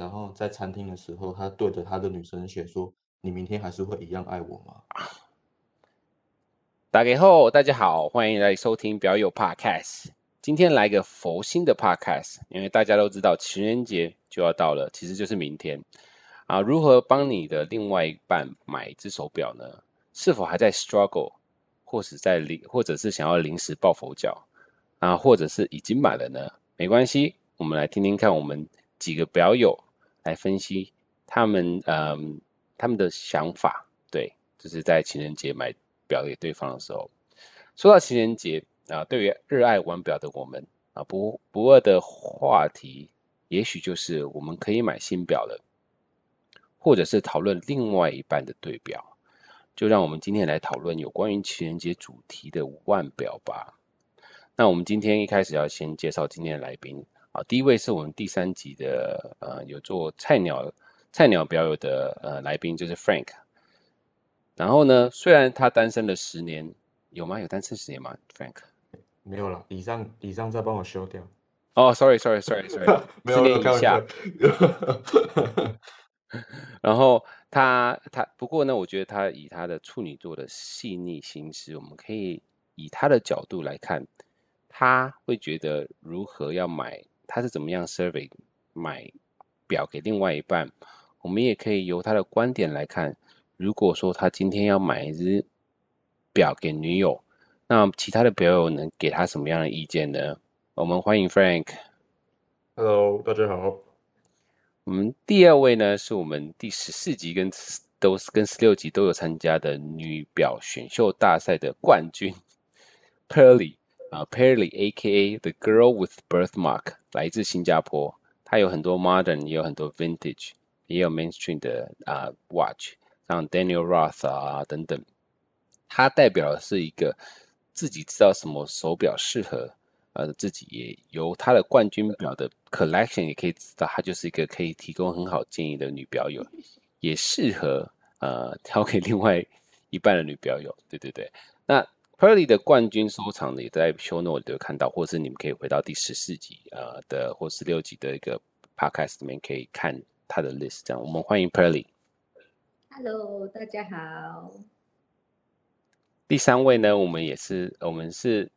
然后在餐厅的时候，他对着他的女生写说：“你明天还是会一样爱我吗？”打给后，大家好，欢迎来收听表友 Podcast。今天来个佛心的 Podcast，因为大家都知道情人节就要到了，其实就是明天啊。如何帮你的另外一半买一只手表呢？是否还在 struggle，或是在临，或者是想要临时抱佛脚啊，或者是已经买了呢？没关系，我们来听听看我们几个表友来分析他们嗯他们的想法。对，就是在情人节买表给对方的时候。说到情人节啊，对于热爱玩表的我们啊，不不二的话题，也许就是我们可以买新表了，或者是讨论另外一半的对表。就让我们今天来讨论有关于情人节主题的腕表吧。那我们今天一开始要先介绍今天的来宾啊，第一位是我们第三集的呃有做菜鸟菜鸟表友的呃来宾，就是 Frank。然后呢，虽然他单身了十年，有吗？有单身十年吗？Frank 没有了，以上以上再帮我修掉。哦、oh,，sorry，sorry，sorry，sorry，十年以下。然后他他不过呢，我觉得他以他的处女座的细腻心思，我们可以以他的角度来看，他会觉得如何要买，他是怎么样 survey 买表给另外一半。我们也可以由他的观点来看，如果说他今天要买一只表给女友，那其他的表友能给他什么样的意见呢？我们欢迎 Frank。Hello，大家好。我们第二位呢，是我们第十四集跟都是跟十六集都有参加的女表选秀大赛的冠军 Pearly 啊，Pearly A.K.A. The Girl with Birthmark，来自新加坡。她有很多 Modern，也有很多 Vintage，也有 Mainstream 的啊 Watch，像 Daniel Roth 啊等等。她代表的是一个自己知道什么手表适合。呃，自己也由她的冠军表的 collection 也可以知道，她就是一个可以提供很好建议的女表友，也适合呃 挑给另外一半的女表友。对对对，那 Pearly 的冠军收藏呢，也在 show note 都有看到，或是你们可以回到第十四集呃的或十六集的一个 podcast 里面可以看他的 list。这样，我们欢迎 Pearly。Hello，大家好。第三位呢，我们也是，我们是。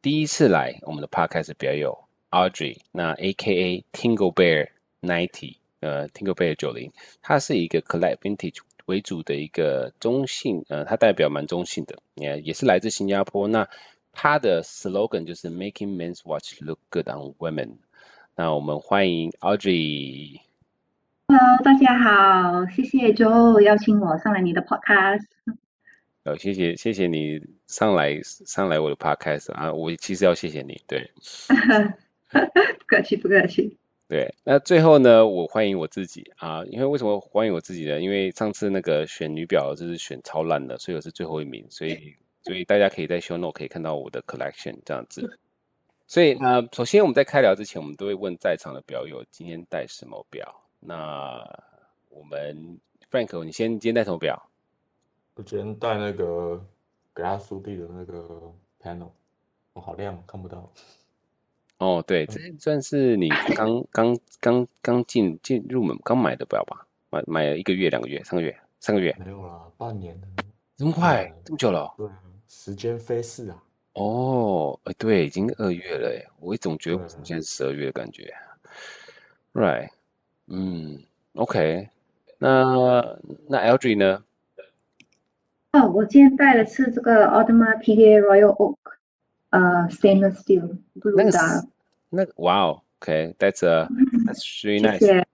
第一次来我们的 podcast 表友 Audrey，那 AKA Tingle Bear Ninety，呃，Tingle Bear 九零，它是一个 collect vintage 为主的一个中性，呃，它代表蛮中性的，也也是来自新加坡。那它的 slogan 就是 Making men's watch look good on women。那我们欢迎 Audrey。Hello，大家好，谢谢 Joe 邀请我上来你的 podcast。哦，谢谢谢谢你上来上来我的 podcast 啊，我其实要谢谢你，对，不客气不客气。对，那最后呢，我欢迎我自己啊，因为为什么欢迎我自己呢？因为上次那个选女表就是选超烂的，所以我是最后一名，所以所以大家可以在 show note 可以看到我的 collection 这样子。所以呃，首先我们在开聊之前，我们都会问在场的表友今天戴什么表。那我们 Frank，你先今天戴什么表？我今天戴那个格拉苏蒂的那个 panel，哦，好亮，看不到。哦，对，这算是你刚刚刚刚进进入门刚买的表吧？买买了一个月、两个月、三个月、三个月？没有啦，半年了。这么快？这么久了？对，时间飞逝啊。哦，哎，对，已经二月了，哎，我总觉得我现在是十二月的感觉。Right，嗯，OK，那那 Audrey 呢？哦，我今天带的是这个 Audemars Piguet Royal Oak，呃，Stainless Steel Blue Dial。那个，哇哦，OK，That's a That's really nice。谢谢。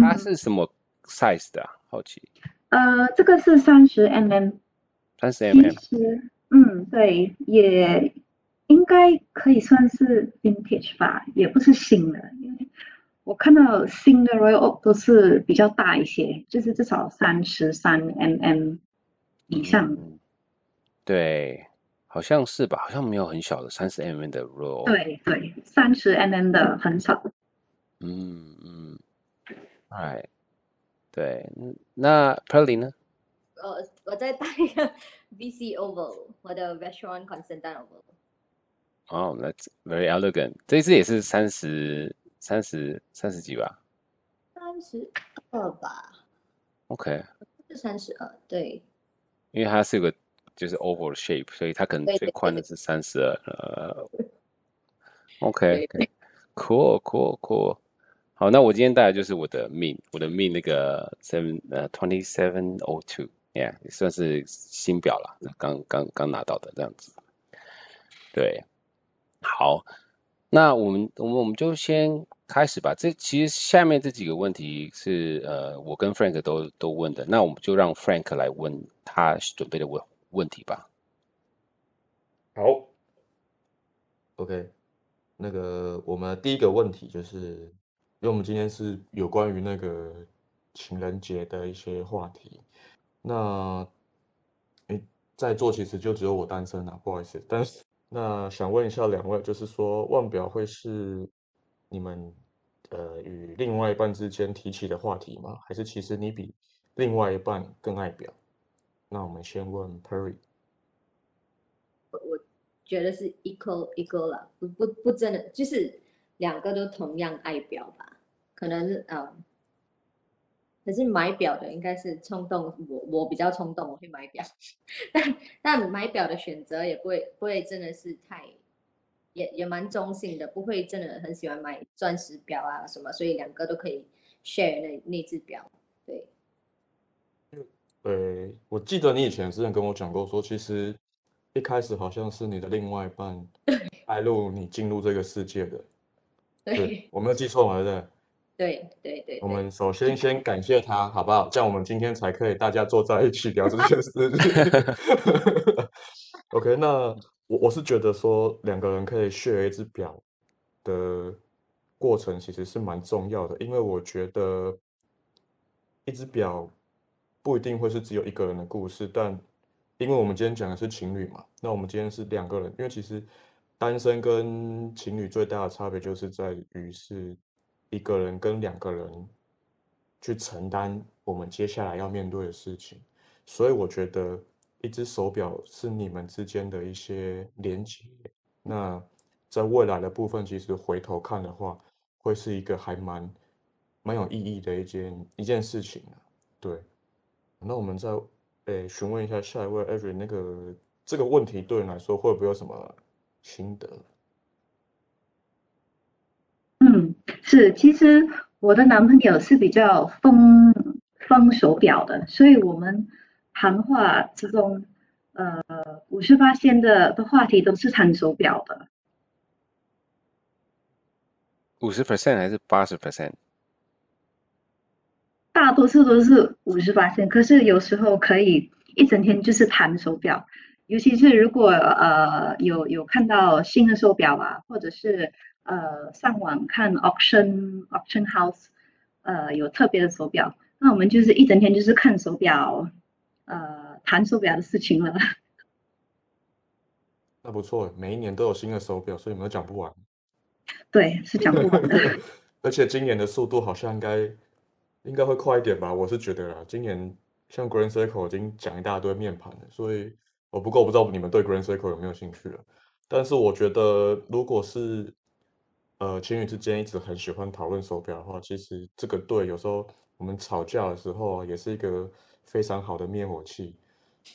它是什么 size 的啊？好奇。呃，这个是三十 mm。三十 mm。其实，嗯，对，也应该可以算是 vintage 吧，也不是新的，因为我看到新的 Royal Oak 都是比较大一些，就是至少三十三 mm。以上、嗯，对， 好像是吧？好像没有很小的三十 mm 的 roll。对对，三十 mm 的很少。嗯嗯，哎，对，那 Pearly 呢？呃，我在带一个 VC Oval，我的 Restaurant Constantin Oval。哦、oh,，That's very elegant。这一支也是三十三十三十几吧？三十二吧。OK。是三十二，对。因为它是个就是 oval shape，所以它可能最宽的是三十二。呃，OK，cool，cool，cool。好，那我今天带来就是我的命，我的命那个 seven 呃 twenty seven o two，yeah，也算是新表了，刚刚刚拿到的这样子。对，好，那我们我们我们就先开始吧。这其实下面这几个问题是呃我跟 Frank 都都问的，那我们就让 Frank 来问他准备的问问题吧。好，OK，那个我们第一个问题就是，因为我们今天是有关于那个情人节的一些话题，那诶在座其实就只有我单身啊，不好意思，但是。那想问一下两位，就是说腕表会是你们呃与另外一半之间提起的话题吗？还是其实你比另外一半更爱表？那我们先问 Perry。我我觉得是 equal equal 了，不不不真的就是两个都同样爱表吧？可能是呃。可是买表的应该是冲动，我我比较冲动，我会买表，但但买表的选择也不会不会真的是太，也也蛮中性的，不会真的很喜欢买钻石表啊什么，所以两个都可以 share 那那只表，呃，我记得你以前之前跟我讲过，说其实一开始好像是你的另外一半带入你进入这个世界的，对，对，我没有记错嘛，对不对？对对对，我们首先先感谢他，好不好？这样我们今天才可以大家坐在一起聊这件事。OK，那我我是觉得说两个人可以 share 一只表的过程其实是蛮重要的，因为我觉得一只表不一定会是只有一个人的故事，但因为我们今天讲的是情侣嘛，那我们今天是两个人，因为其实单身跟情侣最大的差别就是在于是。一个人跟两个人去承担我们接下来要面对的事情，所以我觉得一只手表是你们之间的一些连接。那在未来的部分，其实回头看的话，会是一个还蛮蛮有意义的一件一件事情。对，那我们再诶询问一下下一位 Avery，那个这个问题对你来说会不会有什么心得？嗯，是，其实我的男朋友是比较疯疯手表的，所以我们谈话之中，呃，五十八线的的话题都是谈手表的。五十 percent 还是八十 percent？大多数都是五十八线，可是有时候可以一整天就是谈手表，尤其是如果呃有有看到新的手表啊，或者是。呃，上网看 auction auction house，呃，有特别的手表，那我们就是一整天就是看手表，呃，谈手表的事情了。那不错，每一年都有新的手表，所以我们都讲不完。对，是讲不完的。而且今年的速度好像应该应该会快一点吧？我是觉得啦，今年像 Grand Circle 已经讲一大堆面盘了，所以我不过我不知道你们对 Grand Circle 有没有兴趣了。但是我觉得如果是呃，情侣之间一直很喜欢讨论手表的话，其实这个对有时候我们吵架的时候啊，也是一个非常好的灭火器。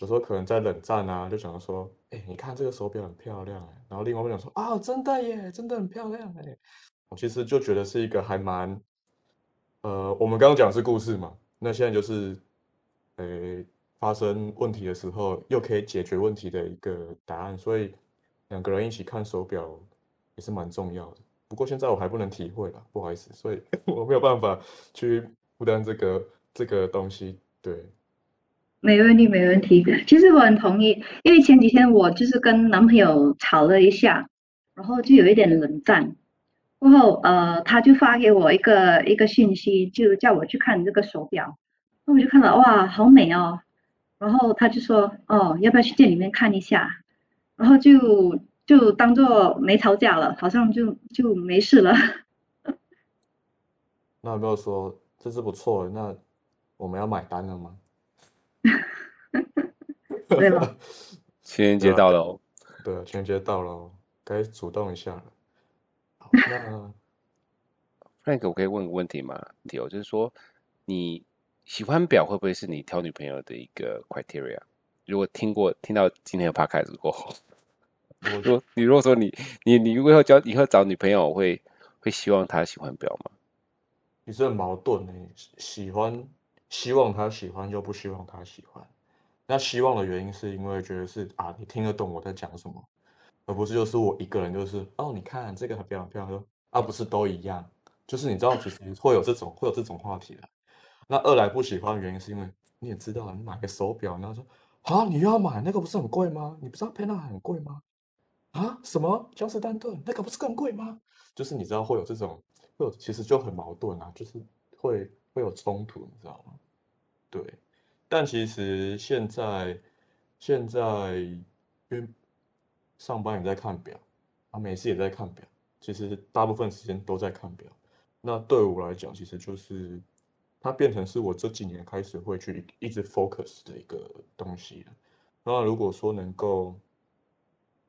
有时候可能在冷战啊，就想说，哎，你看这个手表很漂亮，然后另外一个讲说，啊，真的耶，真的很漂亮哎。我其实就觉得是一个还蛮，呃，我们刚刚讲的是故事嘛，那现在就是，呃，发生问题的时候又可以解决问题的一个答案，所以两个人一起看手表也是蛮重要的。不过现在我还不能体会了，不好意思，所以 我没有办法去负担这个这个东西。对，没问题，没问题。其实我很同意，因为前几天我就是跟男朋友吵了一下，然后就有一点冷战。过后呃，他就发给我一个一个信息，就叫我去看这个手表。那我就看到，哇，好美哦。然后他就说，哦，要不要去店里面看一下？然后就。就当做没吵架了，好像就就没事了。那有没有说这是不错？那我们要买单了吗？对了？情人节到了哦。对啊，情人节到了，该主动一下了。好，那 那个我可以问个问题吗？题哦，就是说你喜欢表会不会是你挑女朋友的一个 criteria？如果听过听到今天的 podcast 过后，我说你如果说你你你如果要交以后找女朋友会会希望她喜欢表吗？你是很矛盾的，喜欢希望她喜欢又不希望她喜欢。那希望的原因是因为觉得是啊，你听得懂我在讲什么，而不是就是我一个人就是哦，你看这个很漂亮，漂亮说啊，不是都一样，就是你知道其实 会有这种会有这种话题的。那二来不喜欢的原因是因为你也知道，你买个手表，然后说啊，你又要买那个不是很贵吗？你不知道 Panerai 很贵吗？啊，什么江诗丹顿那个不是更贵吗？就是你知道会有这种会有其实就很矛盾啊，就是会会有冲突，你知道吗？对。但其实现在，现在因为上班也在看表，啊，每次也在看表，其实大部分时间都在看表。那对我来讲，其实就是它变成是我这几年开始会去一直 focus 的一个东西。那如果说能够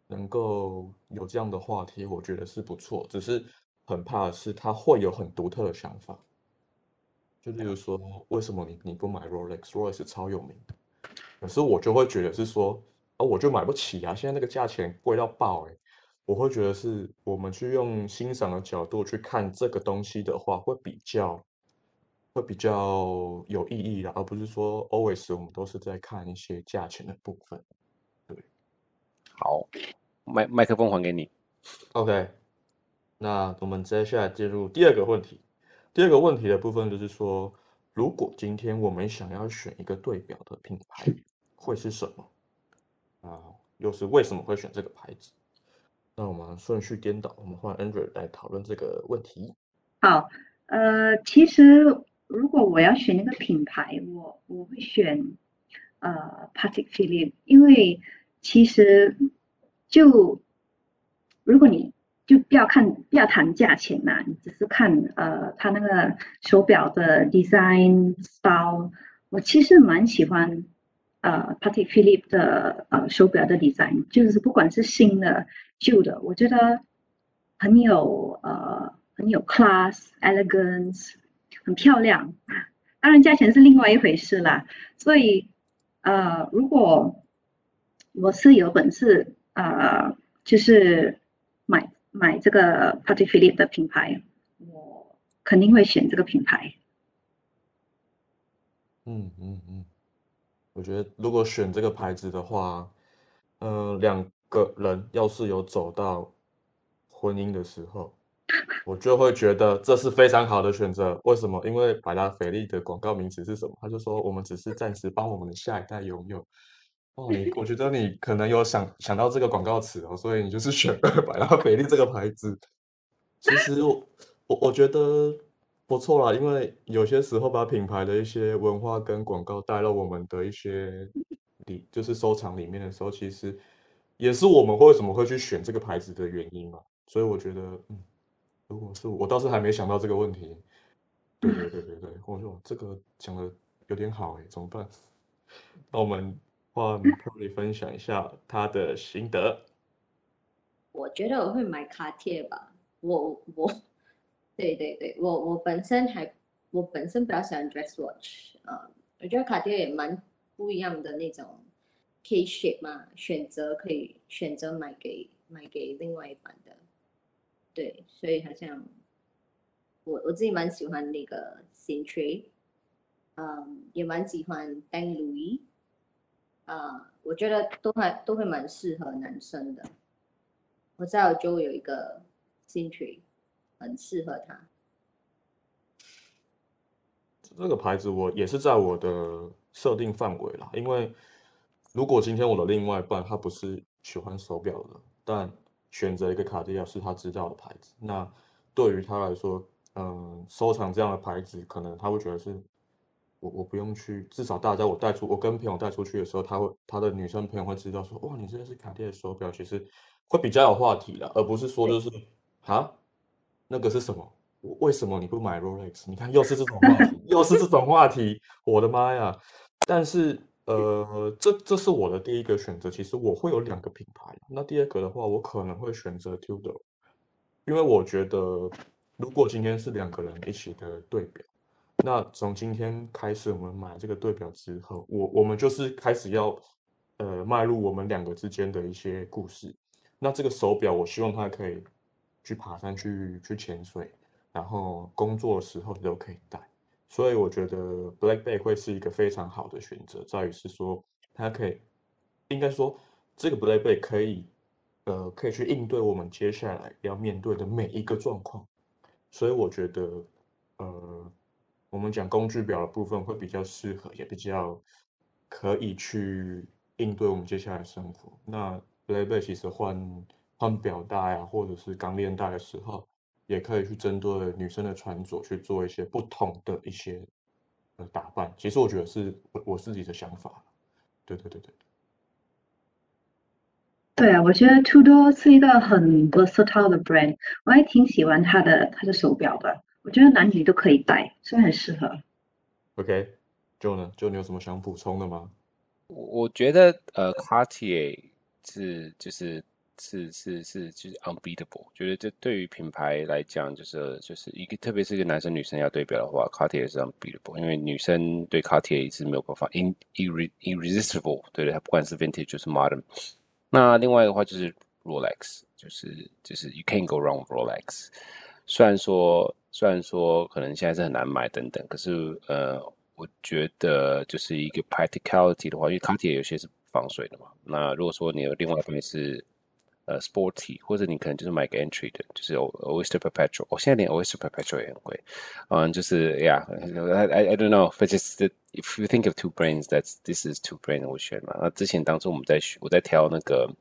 能够有这样的话题，我觉得是不错。只是很怕的是，它会有很独特的想法。就例如说，为什么你你不买 Rolex？Rolex 超有名的，可是我就会觉得是说，哦，我就买不起啊！现在那个价钱贵到爆哎！我会觉得是我们去用欣赏的角度去看这个东西的话，会比较会比较有意义的，而不是说 always 我们都是在看一些价钱的部分。对，好，麦麦克风还给你。OK，那我们接下来进入第二个问题。第二个问题的部分就是说，如果今天我们想要选一个对表的品牌，会是什么？啊，又是为什么会选这个牌子？那我们顺序颠倒，我们换 Andrew 来讨论这个问题。好，呃，其实如果我要选一个品牌，我我会选呃 Patek Philippe，因为其实就如果你就不要看，不要谈价钱呐、你只是看呃，它那个手表的 design style。我其实蛮喜欢呃 Patek Philippe 的呃手表的 design，就是不管是新的旧的，我觉得很有呃很有 class elegance，很漂亮。当然价钱是另外一回事啦。所以呃，如果我是有本事呃，就是买。买这个 Patek Philippe 的品牌，我肯定会选这个品牌。嗯嗯嗯，我觉得如果选这个牌子的话，嗯、呃，两个人要是有走到婚姻的时候，我就会觉得这是非常好的选择。为什么？因为百达翡丽的广告名词是什么？他就说我们只是暂时帮我们的下一代拥有。哦，你我觉得你可能有想想到这个广告词哦，所以你就是选百达翡丽这个牌子。其实我我我觉得不错啦，因为有些时候把品牌的一些文化跟广告带到我们的一些里，就是收藏里面的时候，其实也是我们为什么会去选这个牌子的原因嘛。所以我觉得，嗯，如果是我，倒是还没想到这个问题。对对对对对，我说这个讲的有点好哎，怎么办？那我们。换 Pearly 分享一下他的心得。我觉得我会买卡贴吧。我我，对对对，我我本身还我本身比较喜欢 dress watch 啊、嗯，我觉得卡地亚也蛮不一样的那种 K shape 嘛，选择可以选择买给买给另外一半的。对，所以好像我我自己蛮喜欢那个 Cintré，嗯，也蛮喜欢 Tank Louis。啊、我觉得都还都会蛮适合男生的。我在澳洲有一个 Cintré，很适合他。这个牌子我也是在我的设定范围啦，因为如果今天我的另外一半他不是喜欢手表的，但选择一个卡地亚是他知道的牌子，那对于他来说，嗯，收藏这样的牌子，可能他会觉得是。我我不用去，至少大家我带出，我跟朋友带出去的时候，他会他的女生朋友会知道说，哇，你这个是卡地亚手表，其实会比较有话题的，而不是说就是啊，那个是什么？为什么你不买 Rolex？你看又是这种话题，又是这种话题，我的妈呀！但是呃，这这是我的第一个选择。其实我会有两个品牌，那第二个的话，我可能会选择 Tudor，因为我觉得如果今天是两个人一起的对表，那从今天开始，我们买这个对表之后，我我们就是开始要呃迈入我们两个之间的一些故事。那这个手表，我希望它可以去爬山、去去潜水，然后工作的时候你都可以带。所以我觉得 Black Bay 会是一个非常好的选择，在于是说它可以，应该说这个 Black Bay 可以，呃，可以去应对我们接下来要面对的每一个状况。所以我觉得，呃，我们讲工具表的部分会比较适合，也比较可以去应对我们接下来的生活。那 Black Bay 其实换换表带啊，或者是钢链带的时候。也可以去针对女生的穿着去做一些不同的一些呃打扮，其实我觉得是我我自己的想法，对对对对。对啊，我觉得 Tudor 是一个很 versatile 的 brand，我还挺喜欢它的它的手表的，我觉得男女都可以戴，所以很适合。OK，Joe 呢？Joe 你有什么想补充的吗？我我觉得呃，Cartier 是就是。是是是，就是 unbeatable。觉得这对于品牌来讲，就是就是一个，特别是一个男生女生要对标的话，Cartier 是 unbeatable。因为女生对 Cartier 是没有办法 in irre irresistible，对的，它不管是 vintage 就是 modern。那另外的话就是 Rolex，就是就是 you can't go wrong with Rolex。虽然说虽然说可能现在是很难买等等，可是呃，我觉得就是一个 practicality 的话，因为 Cartier 有些是防水的嘛。那如果说你有另外一方面是呃，sporty，或者你可能就是买个 entry 的，就是 Oyster Perpetual。我现在连 Oyster Perpetual 也很贵。嗯，就是 Yeah，I I don't know，but just if you think of two brains，that's this is two brands 我选嘛。那之前当初我们在，我在挑那个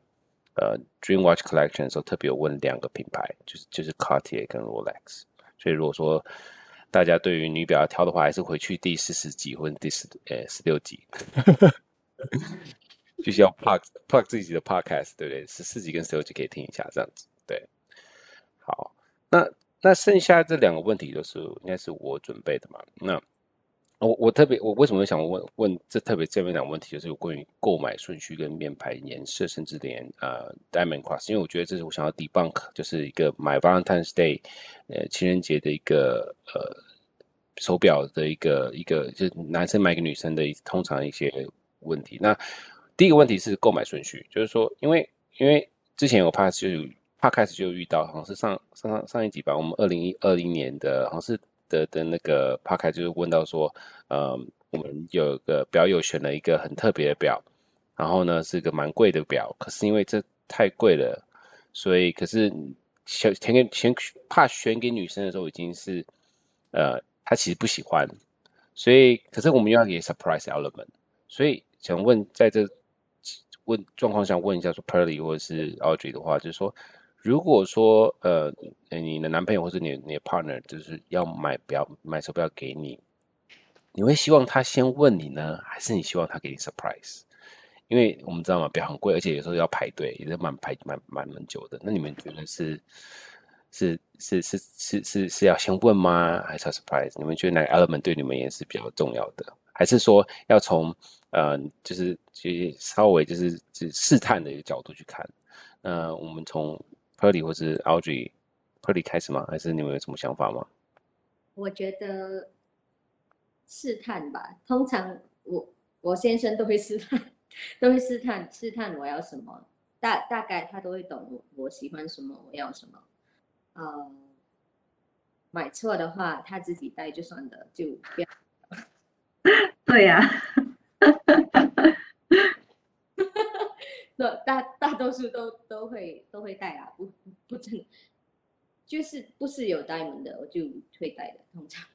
呃 Dream Watch Collection 的时候，特别有问两个品牌，就是就是 Cartier 跟 Rolex。所以如果说大家对于女表要挑的话，还是回去第四十集或者第十呃十六集。就是要 plug plug 自己的 podcast，对不对？十四集跟十六集可以听一下，这样子。对，好，那那剩下这两个问题都是应该是我准备的嘛？那我我特别我为什么会想问问这特别这边两个问题，就是有关于购买顺序跟面牌颜色，甚至连呃 diamond cross，因为我觉得这是我想要 debunk，就是一个买 Valentine's Day 呃情人节的一个呃手表的一个一个，就是男生买给女生的通常一些问题。那第一个问题是购买顺序，就是说，因为因为之前我怕就怕开始就遇到，好像是上上上上一集吧，我们二零一二零年的，好像是的的那个怕开就是问到说，呃，我们有个表友选了一个很特别的表，然后呢是个蛮贵的表，可是因为这太贵了，所以可是选选给选怕选给女生的时候已经是，呃，她其实不喜欢，所以可是我们又要给 surprise element，所以想问在这。问状况下问一下说 Pearly 或者是 Audrey 的话，就是说，如果说呃你的男朋友或者你你的 partner 就是要买表买手表给你，你会希望他先问你呢，还是你希望他给你 surprise？因为我们知道嘛，表很贵，而且有时候要排队，也是蛮排蛮蛮蛮久的。那你们觉得是是是是是是是要先问吗？还是要 surprise？你们觉得哪个 element 对你们也是比较重要的？还是说要从呃，就是去稍微就是是试探的一个角度去看？那我们从 Pearly 或是 Audrey，Pearly 开始吗？还是你们有什么想法吗？我觉得试探吧。通常我我先生都会试探，都会试探试探我要什么，大大概他都会懂我我喜欢什么，我要什么。呃，买错的话他自己带就算了，就不要。对呀、啊，大大多数都都会都会戴啊，不不真，就是不是有 diamond 的我就会戴的，通常。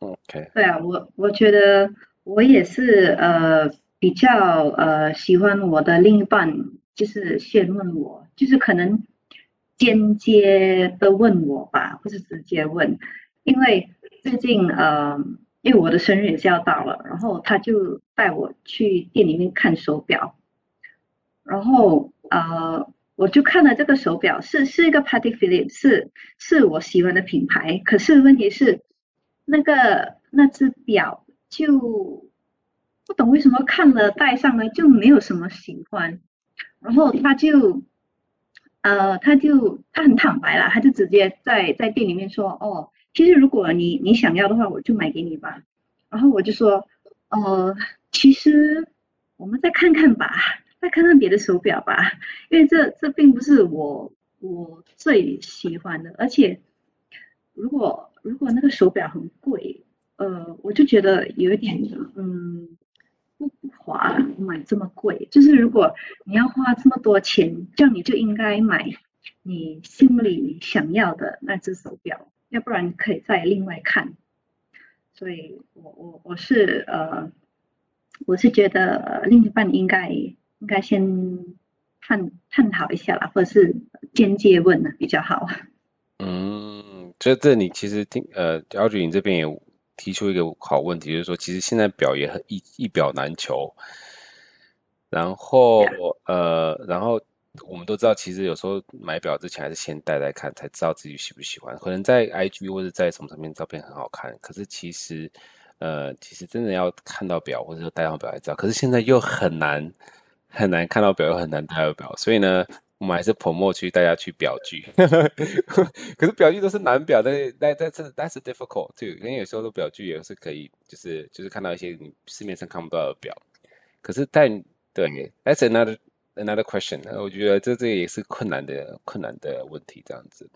OK。对啊，我我觉得我也是呃比较呃喜欢我的另一半，就是先问我，就是可能间接的问我吧，不是直接问，因为最近呃。因为我的生日也是要到了，然后他就带我去店里面看手表，然后呃，我就看了这个手表，是是一个 Patek Philippe，是是我喜欢的品牌，可是问题是那个那只表就不懂为什么看了戴上了就没有什么喜欢，然后他就呃，他就他很坦白啦，他就直接在在店里面说，哦，其实如果你你想要的话，我就买给你吧。然后我就说，呃，其实我们再看看吧，再看看别的手表吧，因为这这并不是我我最喜欢的，而且如果如果那个手表很贵，呃，我就觉得有一点嗯。不不划买这么贵，就是如果你要花这么多钱，这样你就应该买你心里想要的那只手表，要不然可以再另外看。所以我我我是呃，我是觉得另一半应该应该先探探讨一下啦，或者是间接问呢比较好。嗯，这这你其实听呃，Audrey 你这边也。提出一个好问题，就是说，其实现在表也很一一表难求。然后呃，然后我们都知道，其实有时候买表之前还是先戴戴看，才知道自己喜不喜欢。可能在 IG 或者在什么上面照片很好看，可是其实呃，其实真的要看到表或者说戴上表才知道。可是现在又很难很难看到表，又很难戴到表，所以呢。我们还是 promo 去大家去表具，可是表具都是难表的，那那这 that's difficult too。因为有时候的表具也是可以，就是就是看到一些你市面上看不到的表。可是但对，that's another another question。我觉得这这也是困难的困难的问题，这样子。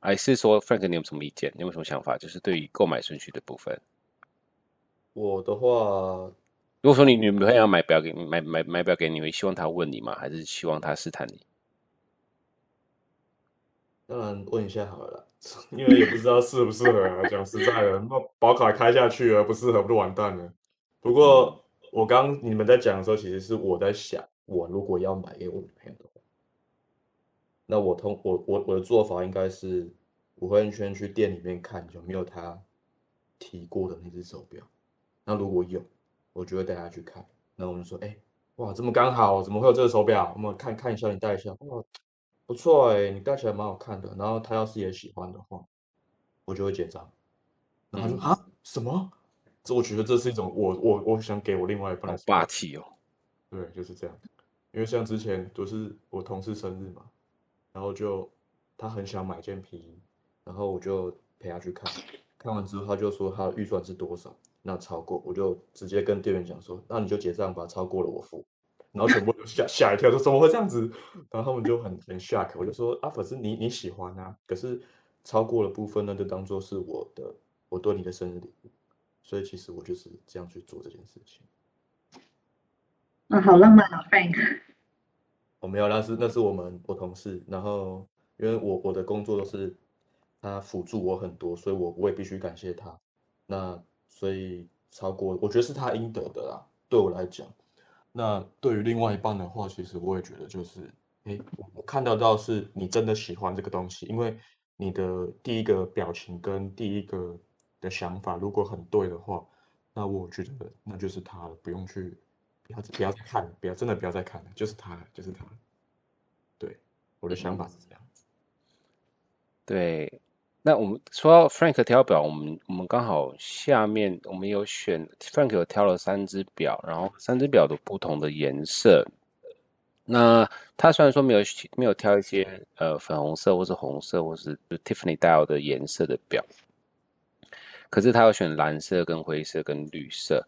还是说 Frank，你有什么意见？你有什么想法？就是对于购买顺序的部分。我的话。如果说你女朋友要买表给，买买买表给你，会希望她问你吗？还是希望她试探你？当然问一下好了，因为也不知道适不适合啊。讲实在的，那保卡开下去了，不适合不就完蛋了？不过我刚你们在讲的时候，其实是我在想，我如果要买给我女朋友的话，那我通我我我的做法应该是，我会先去店里面看有没有她提过的那只手表。那如果有，我就会带他去看，然后我们说，哎、欸，哇，这么刚好，怎么会有这个手表？我们看看一下，你戴一下，哇，不错哎，你戴起来蛮好看的。然后他要是也喜欢的话，我就会结账。然后他说啊、嗯，什么？这我觉得这是一种我我我想给我另外一半的霸气哦。对，就是这样。因为像之前都是我同事生日嘛，然后就他很想买件皮衣，然后我就陪他去看，看完之后他就说他的预算是多少。那超过我就直接跟店员讲说，那你就结账吧，超过了我付。然后全部都吓 吓一跳，说怎么会这样子？然后他们就很很 shock，我就说啊，可是你你喜欢啊，可是超过了部分呢，就当做是我的我对你的生日礼物。所以其实我就是这样去做这件事情。嗯，好浪漫啊，Frank。我没有，那是那是我们我同事，然后因为我我的工作都是他辅助我很多，所以我我也必须感谢他。那。所以超过，我觉得是他应得的啦。对我来讲，那对于另外一半的话，其实我也觉得就是，哎，我看到到是你真的喜欢这个东西，因为你的第一个表情跟第一个的想法如果很对的话，那我觉得那就是他了，不用去，不要不要再看了，不要真的不要再看了，就是他，就是他。对，我的想法是这样子。对。那我们说到 Frank 挑表，我们我们刚好下面我们有选 Frank 有挑了三只表，然后三只表的不同的颜色。那他虽然说没有没有挑一些呃粉红色或是红色或是 Tiffany dial 的颜色的表，可是他有选蓝色跟灰色跟绿色。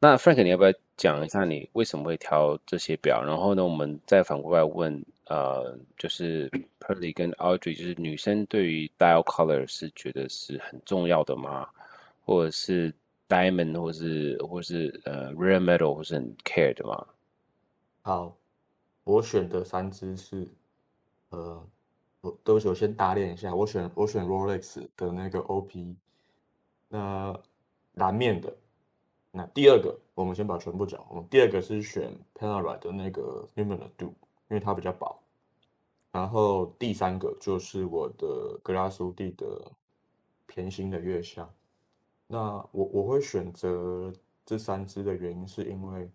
那 Frank 你要不要讲一下你为什么会挑这些表？然后呢，我们再反过来问。呃，就是 Pearly 跟 Audrey，就是女生对于 dial color 是觉得是很重要的吗？或者是 diamond，或是或是呃 rare metal，或是很 care 的吗？好，我选的三只是，呃，我都首先打脸一下，我选我选 Rolex 的那个 OP，那蓝面的。那第二个，我们先把全部讲，我们第二个是选 Panerai 的那个 Numinal Duo。因为它比较薄，然后第三个就是我的格拉苏蒂的偏心的月相。那我我会选择这三支的原因是因为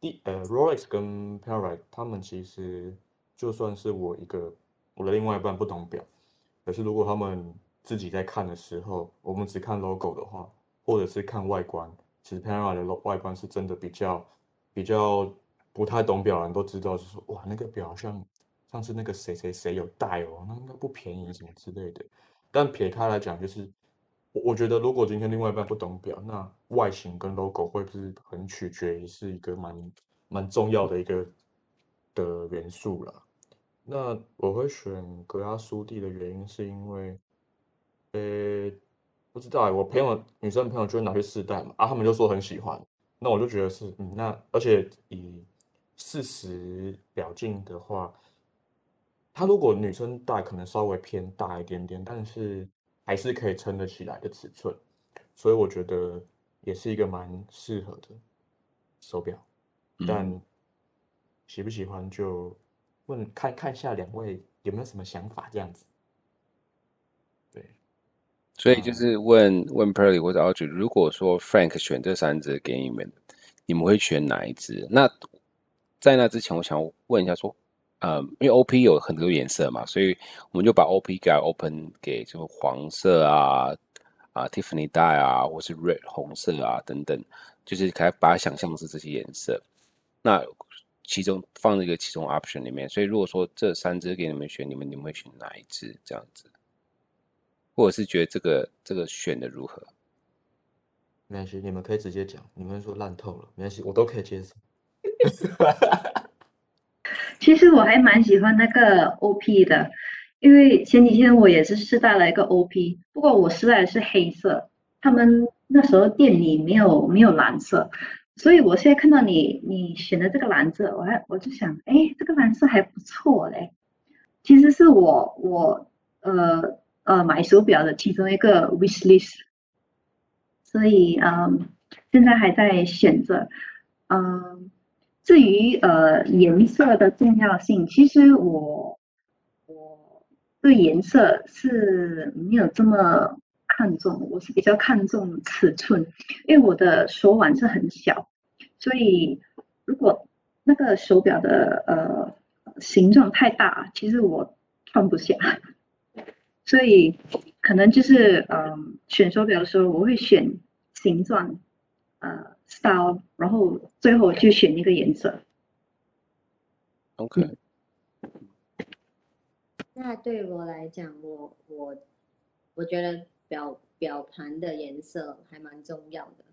第呃 Rolex 跟 Panerai 他们其实就算是我一个我的另外一半不懂表，可是如果他们自己在看的时候，我们只看 logo 的话，或者是看外观，其实 Panerai 的外观是真的比较比较。不太懂表的人都知道，就是哇，那个表好像上次那个谁谁谁有带哦，那应该不便宜什么之类的。但撇开来讲，就是我我觉得如果今天另外一半不懂表，那外形跟 logo 会不是很取决于是一个蛮蛮重要的一个的元素啦。那我会选格拉苏蒂的原因是因为，呃、不知道哎，我朋友女生朋友就会拿去试戴嘛，啊，他们就说很喜欢，那我就觉得是，嗯，那而且以四十表径的话，它如果女生戴可能稍微偏大一点点，但是还是可以撑得起来的尺寸，所以我觉得也是一个蛮适合的手表，但喜不喜欢就。问看看一下两位有没有什么想法这样子，对，所以就是问问 Pearly 或者 Audrey，如果说 Frank 选这三只给你们，你们会选哪一只？那在那之前，我想问一下说，呃，因为 OP 有很多颜色嘛，所以我们就把 OP 给 open 给就黄色啊啊 Tiffany 带啊，或是 Red 红色啊等等，就是可以把它想象是这些颜色，那。其中放这个其中 option 里面，所以如果说这三只给你们选，你们你们会选哪一只？这样子，或者是觉得这个这个选的如何？没关系，你们可以直接讲。你们说烂透了，没关系，我都可以接受。其实我还蛮喜欢那个 OP 的，因为前几天我也是试戴了一个 OP，不过我试戴的是黑色，他们那时候店里没有没有蓝色。所以我现在看到你你选的这个蓝色，我还我就想，哎，这个蓝色还不错嘞。其实是我我呃呃买手表的其中一个 wish list。所以嗯，现在还在选择。嗯，至于呃颜色的重要性，其实我我对颜色是没有这么。看重，我是比较看重尺寸，因为我的手腕是很小，所以如果那个手表的呃形状太大，其实我穿不下，所以可能就是嗯、呃、选手表的时候，我会选形状，呃 style，然后最后就选一个颜色。OK。那对我来讲，我我我觉得。表表盘的颜色还蛮重要的，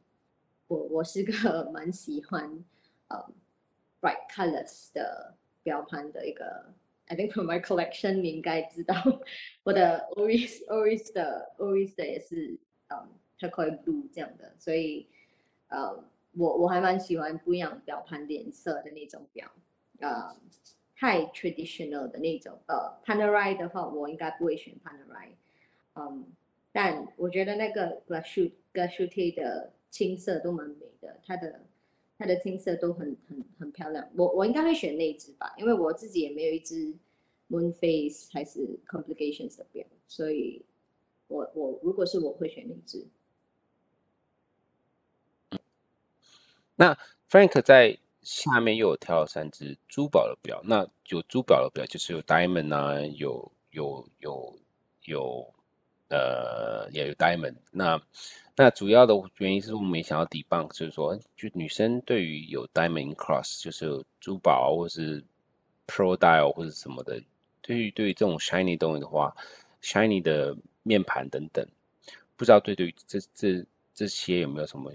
我我是个 蛮喜欢呃、um, bright colors 的表盘的一个，I think from my collection 你应该知道，我的 Oris Oris 的 Oris 的也是嗯 turquoise blue 这样的，所以呃、um, 我我还蛮喜欢不一样表盘颜色的那种表，呃、um, 太 traditional 的那种，呃 Panerai 的话我应该不会选 Panerai，嗯、um,。但我觉得那个 Glashutte Glashutte 的青色都蛮美的，它的它的青色都很很很漂亮。我我应该会选那一只吧，因为我自己也没有一只 Moonface 还是 Complications 的表，所以我我如果是我会选那一只。那 Frank 在下面又有挑了三只珠宝的表，那有珠宝的表就是有 Diamond 啊，有有有有。呃，也有 diamond，那那主要的原因是我们也想要 debunk，就是说，就女生对于有 diamond cross，就是珠宝或是 pro dial 或者什么的，对于对于这种 shiny 东西的话，shiny 的面盘等等，不知道对对这这这些有没有什么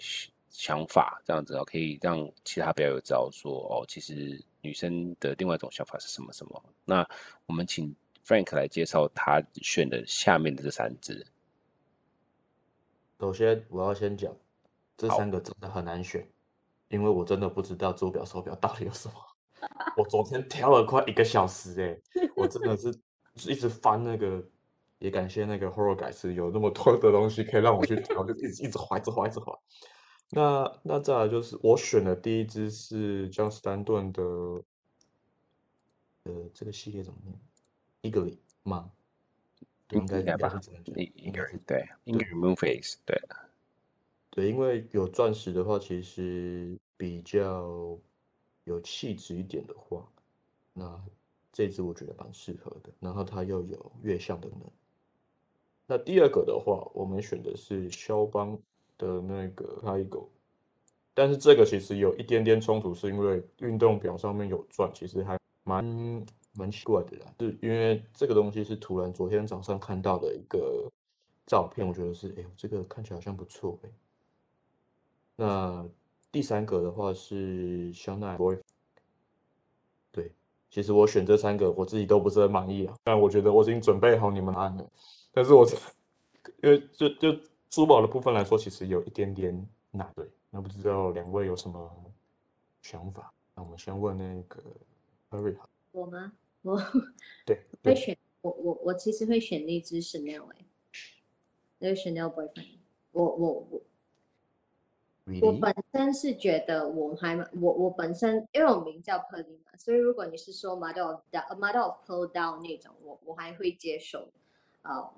想法？这样子哦可以让其他表友知道说，哦，其实女生的另外一种想法是什么什么？那我们请。Frank 来介绍他选的下面的这三只。首先，我要先讲这三个真的很难选，因为我真的不知道珠表手表到底有什么。我昨天挑了快一个小时，哎，我真的是一直翻那个，也感谢那个 Horoguys 有那么多的东西可以让我去挑，就一直一直滑，一直滑，一直滑。那那再来就是我选的第一只是江诗丹顿的，呃，这个系列怎么念？Egoli 吗？应该应该是这么讲，应该是对，应该是 Moonface 对。对，因为有钻石的话，其实比较有气质一点的话，那这支我觉得蛮适合的。然后它又有月相的能。那第二个的话，我们选的是肖邦的那个 Tigo，但是这个其实有一点点冲突，是因为运动表上面有钻，其实还蛮。蛮奇怪的啦，就因为这个东西是突然昨天早上看到的一个照片，我觉得是，哎、欸，这个看起来好像不错、欸。那第三个的话是香奈儿，对，其实我选这三个我自己都不是很满意啊，但我觉得我已经准备好你们答案了，但是我因为就就珠宝的部分来说，其实有一点点难，对，那不知道两位有什么想法？那我们先问那个 Harry，我吗？我对，会选我我我其实会选那只 Chanel 哎，那个 Chanel boyfriend，我我我，Really? 我本身是觉得我还我我本身因为我名叫嘛，所以如果你是说 of Mother of pull Down 那种，我我还会接受。啊、uh,，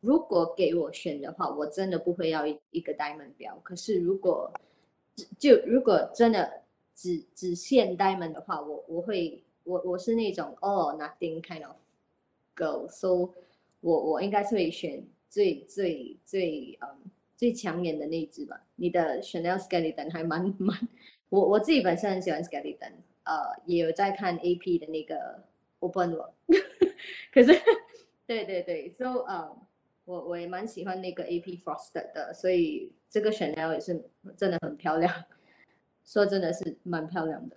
如果给我选的话，我真的不会要一一个 Diamond 表。可是如果就如果真的只只限 Diamond 的话，我我会。我我是那种 all nothing kind of girl，so 我我应该是会选最最最嗯最抢眼的那一只吧。你的 Chanel Skeleton 还蛮蛮，我我自己本身很喜欢 Skeleton，呃，也有在看 AP 的那个 Open Work，可是对对对，so 呃、我我也蛮喜欢那个 AP Frosted 的，所以这个 Chanel 也是真的很漂亮，说真的是蛮漂亮的。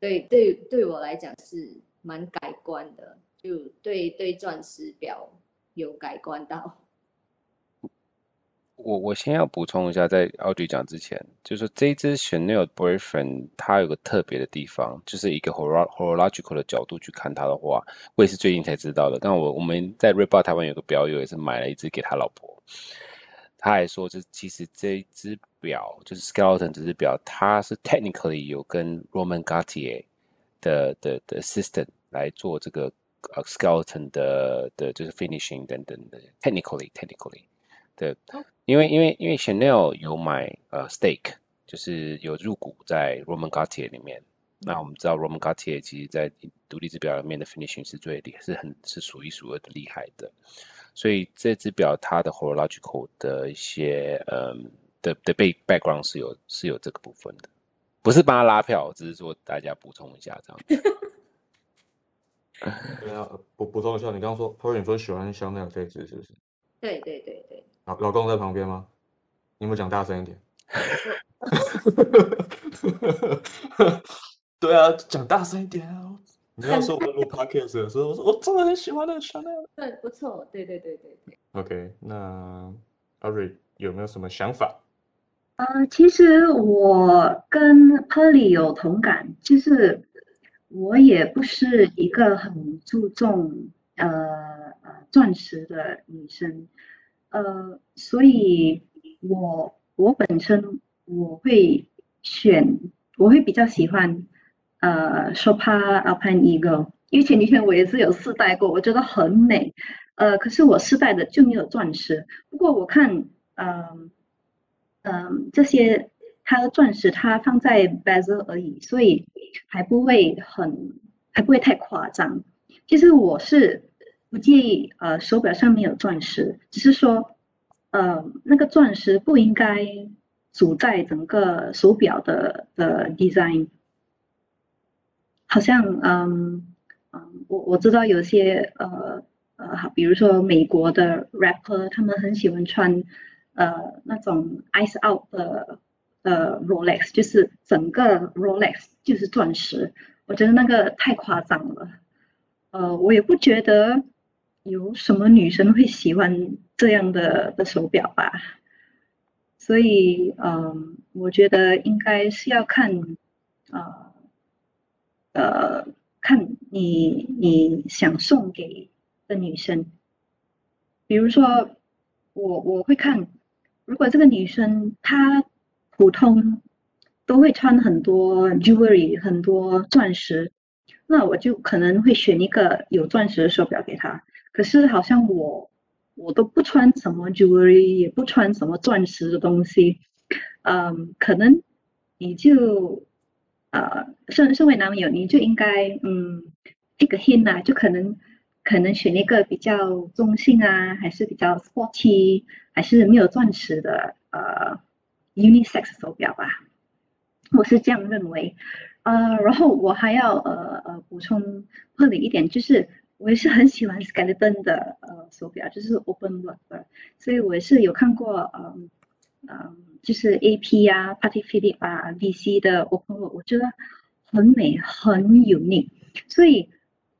对对，对我来讲是蛮改观的，就对对钻石表有改观到。我我先要补充一下，在 Audrey 讲之前，就是这一支 Chanel Boyfriend 它有个特别的地方，就是一个 horological 的角度去看它的话，我也是最近才知道的。但我我们在 Red 台湾有个表友也是买了一支给他老婆，他还说，这其实这一支表就是 Skeleton 这只表，它是 technically 有跟 Roman Gautier 的的的 system 来做这个呃 Skeleton 的的就是 finishing 等等的 technically technically 的，因为因为因为 Chanel 有买呃 stake，就是有入股在 Roman Gautier 里面。那我们知道 Roman Gautier 其实在独立制表里面的 finishing 是最厉害，是很是数一数二的厉害的。所以这只表它的 horological 的一些嗯的的背 background 是有是有这个部分的，不是帮他拉票，只是说大家补充一下这样子。对啊，补补充一下，你刚刚说 Perry 说喜欢香奈儿这只是不是？对对对对。老老公在旁边吗？你有没有讲大声一点？对啊，讲大声一点啊！你要说我录 podcast 的时候，我说我真的很喜欢那个香奈儿。对，不错，对对对对对。OK，那 Audrey 有没有什么想法？呃，其实我跟 Polly 有同感，就是我也不是一个很注重呃呃钻石的女生，呃，所以我我本身我会选，我会比较喜欢。呃 s h o p a Alpine Eagle，因为前几天我也是有试戴过，我觉得很美。呃，可是我试戴的就没有钻石。不过我看，嗯、呃、嗯、这些它的钻石它放在 bezel 而已，所以还不会很，还不会太夸张。其实我是不介意，呃，手表上面有钻石，只是说，呃，那个钻石不应该主宰整个手表的的 design。好像嗯嗯，我我知道有些呃呃，好，比如说美国的 rapper，他们很喜欢穿呃那种 ice out 的呃 Rolex，就是整个 Rolex 就是钻石，我觉得那个太夸张了。呃，我也不觉得有什么女生会喜欢这样的的手表吧。所以嗯，我觉得应该是要看。呃呃，看你你想送给的女生，比如说我我会看，如果这个女生她普通都会穿很多 jewelry 很多钻石，那我就可能会选一个有钻石的手表给她。可是好像我我都不穿什么 jewelry，也不穿什么钻石的东西，嗯，可能你就。呃，身身为男朋友，你就应该嗯一个 hint 啊，就可能可能选一个比较中性啊，还是比较 sporty，还是没有钻石的呃 unisex 手表吧，我是这样认为。呃，然后我还要呃呃补充问你一点，就是我也是很喜欢 Skeleton 的呃手表，就是 Open Watch 的，所以我也是有看过嗯嗯，就是 AP 啊、Patek Philippe 啊、VC 的 Open Watch，我觉得很美，很 unique，所以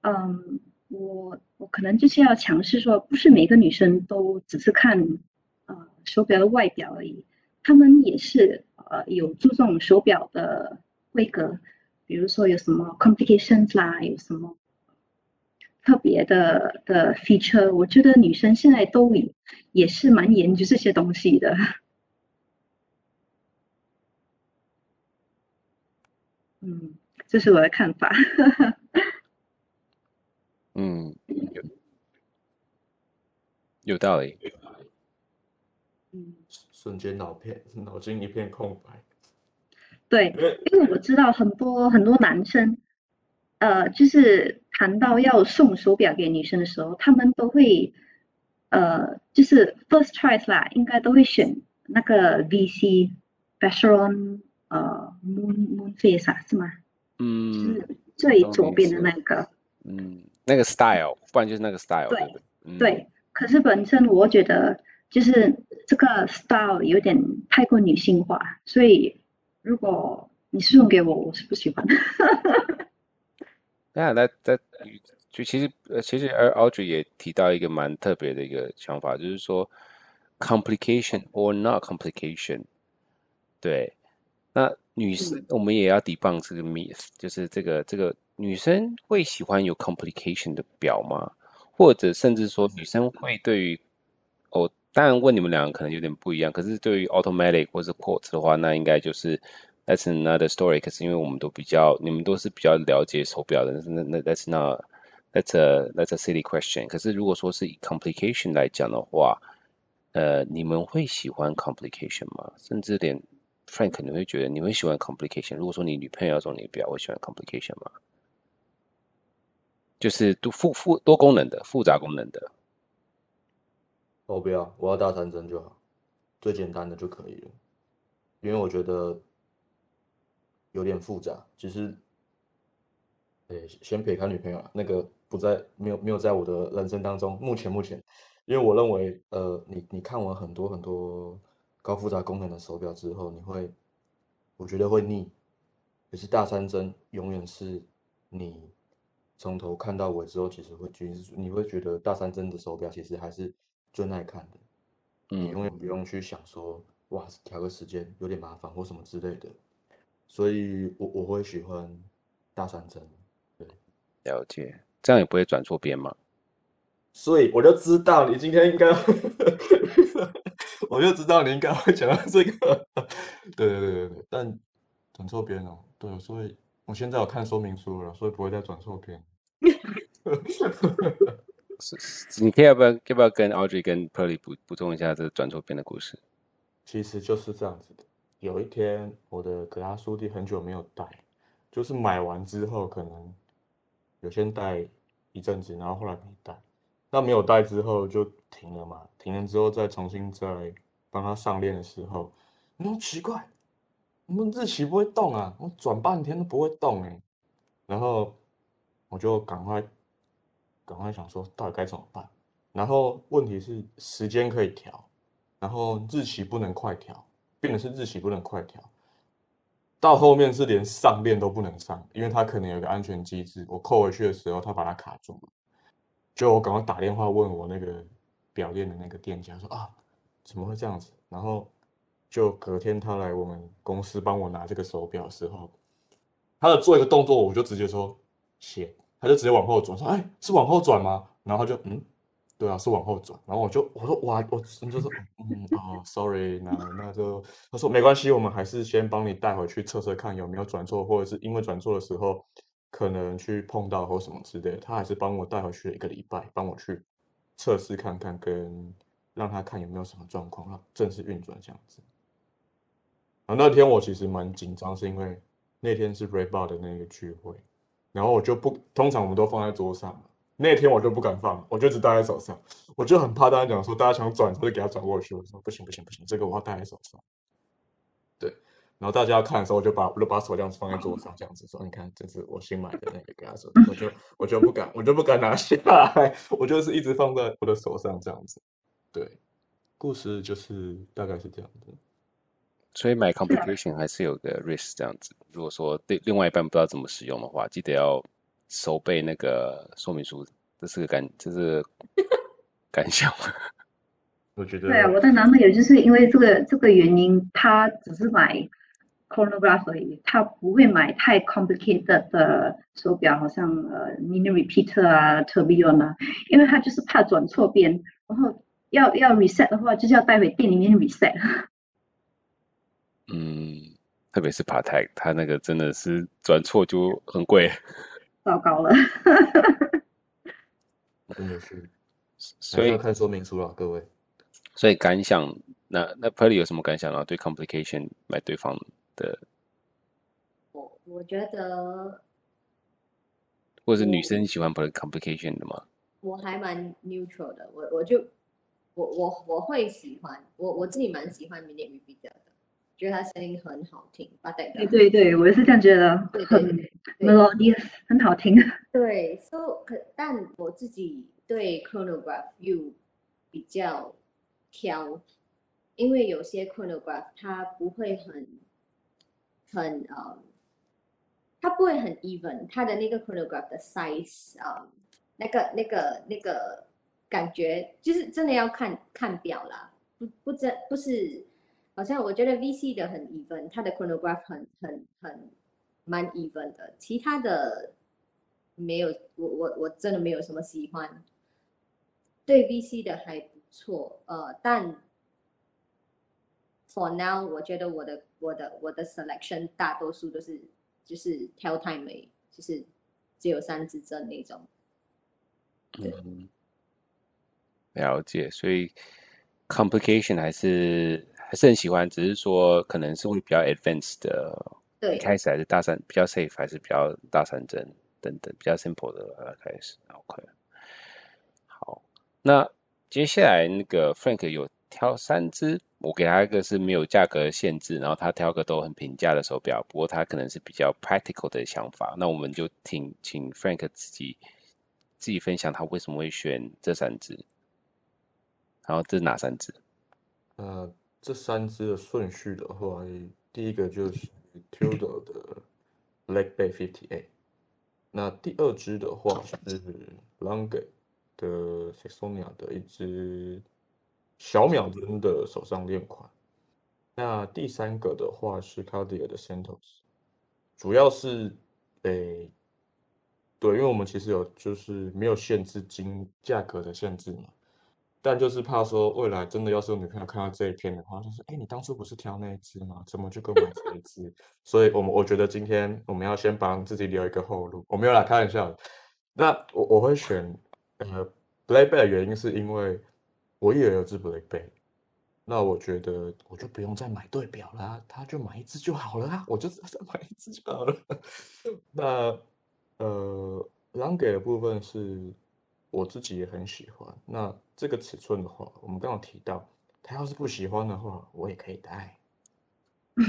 嗯，我我可能就是要强势说，不是每个女生都只是看呃手表的外表而已，她们也是呃有注重手表的。规格，比如说有什么 complications 啦，有什么特别的的 feature，我觉得女生现在都也是蛮研究这些东西的。嗯，这是我的看法。嗯，有有道理。嗯，瞬间脑片脑筋一片空白。对，因为我知道很多很多男生，呃，就是谈到要送手表给女生的时候，他们都会，呃，就是 first choice 啦，应该都会选那个 VC Vacheron 呃 Moon Moonface 是吗？嗯，就是最左边的那个。嗯，那个 style，不然就是那个 style 对。对、嗯、对，可是本身我觉得就是这个 style 有点太过女性化，所以。如果你送给我，我是不喜欢的。那那那就其实呃，其实而 Audrey 也提到一个蛮特别的一个想法，就是说 complication or not complication。对，那女士、嗯、我们也要 debunk 这个 myth，就是这个这个女生会喜欢有 complication 的表吗？或者甚至说女生会对于哦。当然，问你们两个可能有点不一样。可是对于 automatic 或者 quartz 的话，那应该就是 that's another story。可是因为我们都比较，你们都是比较了解手表的，那那 that's not that's a that's a silly question。可是如果说是以 complication 来讲的话，呃，你们会喜欢 complication 吗？甚至连 Frank 你会觉得你会喜欢 complication？如果说你女朋友要送你表，会喜欢 complication 吗？就是多复复多功能的复杂功能的。我、不要，我要大三针就好，最简单的就可以了。因为我觉得有点复杂。其实，诶，先撇开女朋友，那个不在，没有没有在我的人生当中。目前目前，因为我认为，呃，你你看完很多很多高复杂功能的手表之后，你会，我觉得会腻。可是大三针永远是你从头看到尾之后，其实会觉得你会觉得大三针的手表其实还是。最耐看的，你永远不用去想说，哇，调个时间有点麻烦或什么之类的，所以我我会喜欢大三针，对，了解，这样也不会转错边嘛？所以我就知道你今天应该，我就知道你应该会讲到这个，对对对对对，但转错边哦，对，所以我现在有看说明书了，所以不会再转错边。你可以要不要要不要跟 Audrey 跟 Pearly 补补充一下这个转错边的故事？其实就是这样子的。有一天，我的格拉苏蒂很久没有戴，就是买完之后可能有先戴一阵子，然后后来没戴。那没有戴之后就停了嘛，停了之后再重新再帮他上链的时候，你说奇怪，我们日期不会动啊，我转半天都不会动哎、然后我就赶快。赶快想说到底该怎么办，然后问题是时间可以调，然后日期不能快调，变的是日期不能快调，到后面是连上链都不能上，因为它可能有个安全机制，我扣回去的时候它把它卡住了，就我赶快打电话问我那个表店的那个店家说啊怎么会这样子，然后就隔天他来我们公司帮我拿这个手表的时候，他的做一个动作我就直接说谢。他就直接往后转，说：“哎，是往后转吗？”然后他就嗯，对啊，是往后转。然后我就我说：“哇，我就说嗯哦，sorry，那那就他说没关系，我们还是先帮你带回去测测看有没有转错，或者是因为转错的时候可能去碰到或什么之类的。他还是帮我带回去了一个礼拜，帮我去测试看看，跟让他看有没有什么状况，让正式运转这样子。然后那天我其实蛮紧张，是因为那天是 Red-Bar 的那个聚会。然后我就不，通常我们都放在桌上，那天我就不敢放，我就只戴在手上，我就很怕大家讲说大家想转，就给他转过去。我说不行不行不行，这个我要戴在手上。对，然后大家要看的时候，我就把我就把手这样子放在桌上，这样子说：“你看，这是我新买的那个。”给他说，我就我就不敢，我就不敢拿下来，我就是一直放在我的手上这样子。对，故事就是大概是这样子。所以买 complication 还是有个 risk 这样子。如果说对另外一半不知道怎么使用的话，记得要熟背那个说明书。这是个感，这是 感想。我觉得对啊，我的男朋友就是因为这个这个原因，他只是买 chronograph 而已，他不会买太 complicated 的手表，好像呃 mini repeater 啊 tourbillon 啊，因为他就是怕转错边，然后要要 reset 的话，就是要带回店里面 reset。嗯，特别是 Patek，他那个真的是转错就很贵，糟糕了。真的是，所以要看说明书了，各位。所以感想，那那 Pearly 有什么感想啊？对 complication 买对方的，我我觉得，或者是女生喜欢 complication 的吗？我还蛮 neutral 的，我我就我我我会喜欢，我我自己蛮喜欢 Minute Repeater 的，觉得他声音很好听。对对对，我也是这样觉得，很 melodious，很好听。对，so 可但我自己对 chronograph 又比较。挑，因为有些 chronograph 它不会很很呃，它不会很 even，它的那个 chronograph 的 size 啊、呃，那个那个那个感觉就是真的要看看表啦，不不真不是，好像我觉得 VC 的很 even，它的 chronograph 很很很蛮 even 的，其他的没有，我我我真的没有什么喜欢，对 VC 的还不。错，呃，但 for now，我觉得我的我的我的 selection 大多数都是就是 tell time，，就是只有三支针那种。嗯，了解，所以 complication 还是还是很喜欢，只是说可能是会比较 advanced 的，对，一开始还是大三比较 safe，还是比较大三针等等比较 simple 的开始，OK。好，那。接下来那个 Frank 有挑三只，我给他一个是没有价格限制，然后他挑个都很平价的手表，不过他可能是比较 practical 的想法。那我们就请请 Frank 自己自己分享他为什么会选这三只，然后这是哪三只？呃，这三支的顺序的话，第一个就是 Tudor 的 Black Bay Fifty A，那第二支的话是 Lange 的 Saxonia 的一支小秒针的手上链款，那第三个的话是 Cartier 的 Santos，主要是诶、对，因为我们其实有就是没有限制金价格的限制嘛，但就是怕说未来真的要是有女朋友看到这一片的话，就是哎、你当初不是挑那一只吗？怎么就购买这一只？所以我们我觉得今天我们要先帮自己留一个后路，我没有来开玩笑，那我我会选。呃，Black Bay 的原因是因为我也有只 Black Bay，那我觉得我就不用再买对表啦，他就买一只就好了啊，我就再买一只就好了。那呃狼给的部分是我自己也很喜欢。那这个尺寸的话，我们刚刚提到，他要是不喜欢的话，我也可以戴。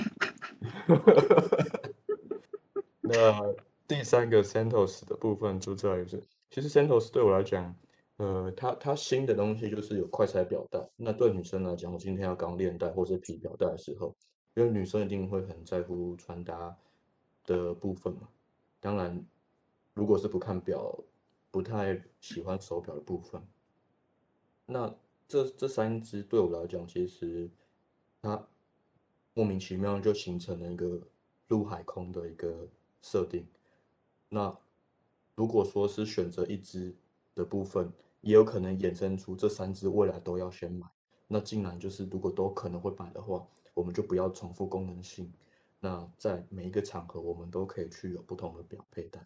那第三个 Santos 的部分就在于是。其实 Santos 对我来讲，呃，它它新的东西就是有快拆表带。那对女生来讲，我今天要刚练带或者皮表带的时候，因为女生一定会很在乎穿搭的部分嘛。当然，如果是不看表，不太喜欢手表的部分，那这这三只对我来讲，其实它莫名其妙就形成了一个陆海空的一个设定。那如果说是选择一只的部分，也有可能衍生出这三只未来都要先买。那既然就是如果都可能会买的话，我们就不要重复功能性。那在每一个场合，我们都可以去有不同的表佩戴。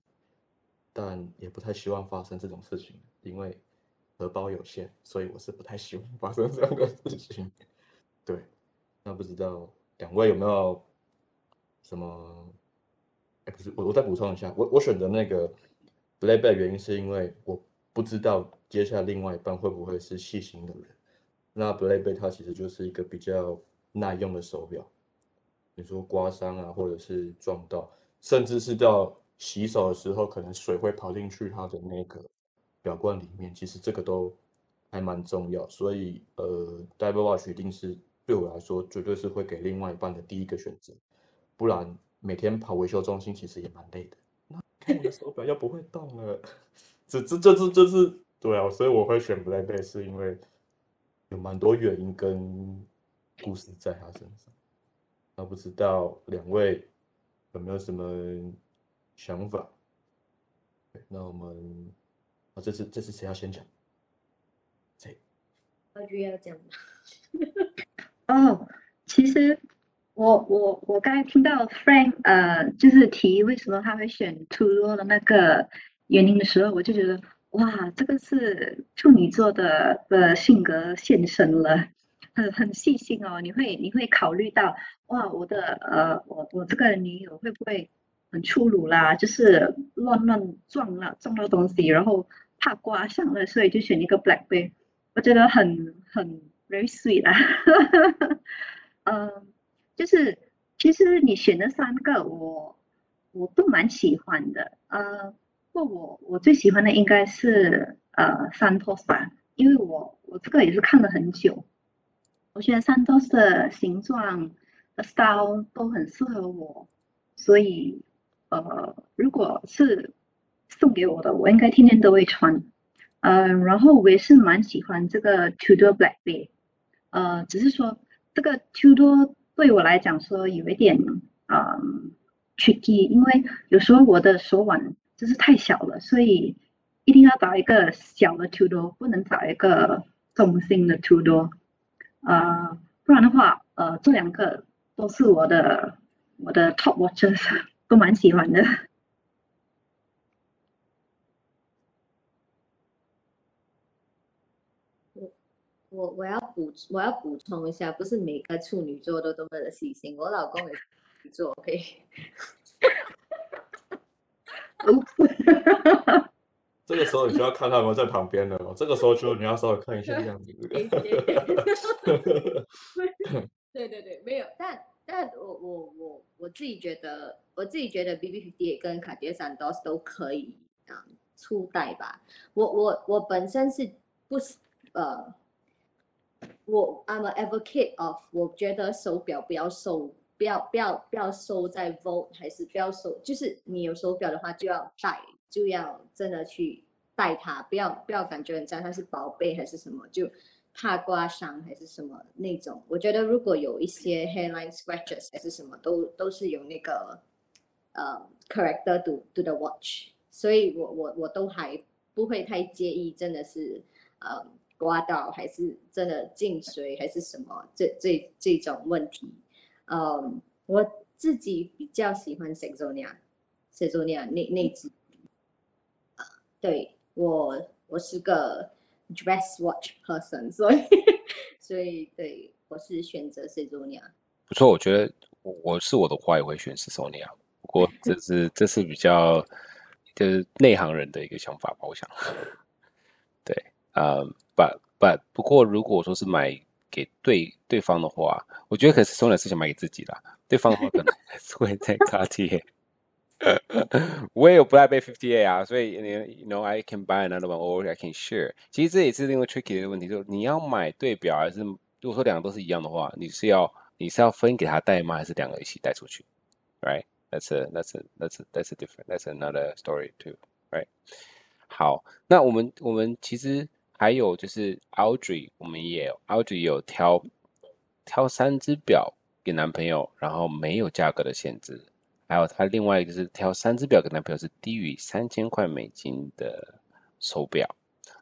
但也不太希望发生这种事情，因为荷包有限，所以我是不太希望发生这样的事情。对，那不知道两位有没有什么？哎，不是，我我再补充一下，我我选择那个。Black Bay 原因是因为我不知道接下来另外一半会不会是细心的人。那 Black Bay 它其实就是一个比较耐用的手表，你说刮伤啊，或者是撞到，甚至是到洗手的时候，可能水会跑进去它的那个表冠里面，其实这个都还蛮重要。所以呃，Diver Watch 一定是对我来说绝对是会给另外一半的第一个选择，不然每天跑维修中心其实也蛮累的。那看你的手表又不会动了，这这这这这是对啊，所以我会选 Black Bay 是因为有蛮多原因跟故事在他身上。那不知道两位有没有什么想法？那我们啊，这次这次谁要先讲？谁？我就要讲。哦，其实我我我刚才听到 Frank 呃，就是提为什么他会选 Tudor 的那个原因的时候，我就觉得哇，这个是处女座的的性格现身了。很很细心哦，你会你会考虑到哇，我的呃，我我这个女友会不会很粗鲁啦？就是乱乱撞了撞到东西，然后怕刮伤了，所以就选一个 Black Bay，我觉得很很 very sweet 啦。嗯、呃，就是其实你选的三个我我都蛮喜欢的，呃，不过我我最喜欢的应该是呃三托斯吧，因为我我这个也是看了很久。我觉得三托斯的形状的 style 都很适合我，所以呃，如果是送给我的，我应该天天都会穿。呃，然后我也是蛮喜欢这个 Tudor Black Bay，呃，只是说这个 Tudor 对我来讲说有一点嗯 tricky，因为有时候我的手腕就是太小了，所以一定要找一个小的 Tudor，不能找一个中型的 Tudor。呃，不然的话，呃，这两个都是我的我的 top watches，都蛮喜欢的。我我我要补我要补充一下，不是每个处女座都这么的细心，我老公也是处女座，可以。这个时候你就要看他们在旁边了哦。这个时候就你要稍微看一下这样子。对对对，没有，但但我我我我自己觉得，我自己觉得 BB58 跟 Cartier Santos 都可以啊，初代吧。我我我本身是不是呃，我 I'm an advocate of，我觉得手表不要收，不要不要不要收在 vault，还是不要收，就是你有手表的话就要戴。就要真的去带它，不要不要感觉很像它是宝贝还是什么，就怕刮伤还是什么那种。我觉得如果有一些 hairline scratches 还是什么，都都是有那个呃 character to to the watch，所以我我我都还不会太介意，真的是呃刮到还是真的进水还是什么这这这种问题。嗯，我自己比较喜欢 Saxonia，Saxonia 那那只。对我，我是个 dress watch person，所以所以对我是选择 Saxonia。不错，我觉得我我是我的话也会选 Saxonia，不过这是这是比较就是内行人的一个想法吧，我想。对，啊、um, but but 不过如果说是买给对对方的话，我觉得可是 Saxonia 是想买给自己的，对方的话可能还是会在 Cartier。我也有 Black Bay 58啊，所以你 you know I can buy another one or I can share。其实这也是另外 tricky 的问题，就是你要买对表还是如果说两个都是一样的话，你是要你是要分给他带吗？还是两个一起带出去？Right？That's a that's a that's a that's a different that's another story too。Right？好，那我们我们其实还有就是 Audrey，我们也 Audrey 有挑挑三只表给男朋友，然后没有价格的限制。还有他另外一个是挑三只表给男朋友是低于三千块美金的手表。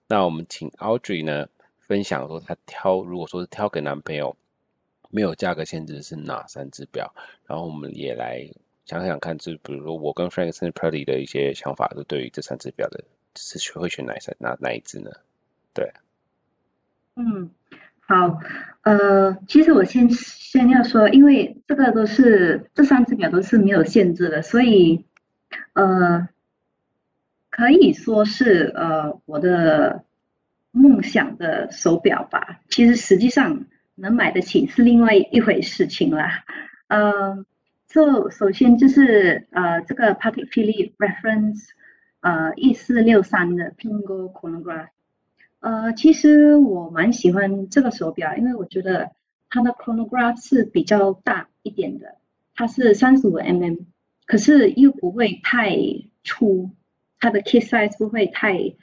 那我们请 Audrey 呢分享说，他挑如果说是挑给男朋友没有价格限制是哪三只表？然后我们也来想想看，就比如说我跟 Frank 甚至 Pearly 的一些想法，就对于这三只表的是会选哪三哪哪一只呢？对，嗯。好，呃，其实我先先要说，因为这个都是这三只表都是没有限制的，所以，呃，可以说是呃我的梦想的手表吧。其实实际上能买得起是另外一回事情啦。呃，就首先就是呃这个 Patek Philippe Reference 呃一四六三的 Pingo Chronograph，呃，其实我蛮喜欢这个手表，因为我觉得它的 Chronograph 是比较大一点的，它是三十五 mm，可是又不会太粗，它的 case size 不会太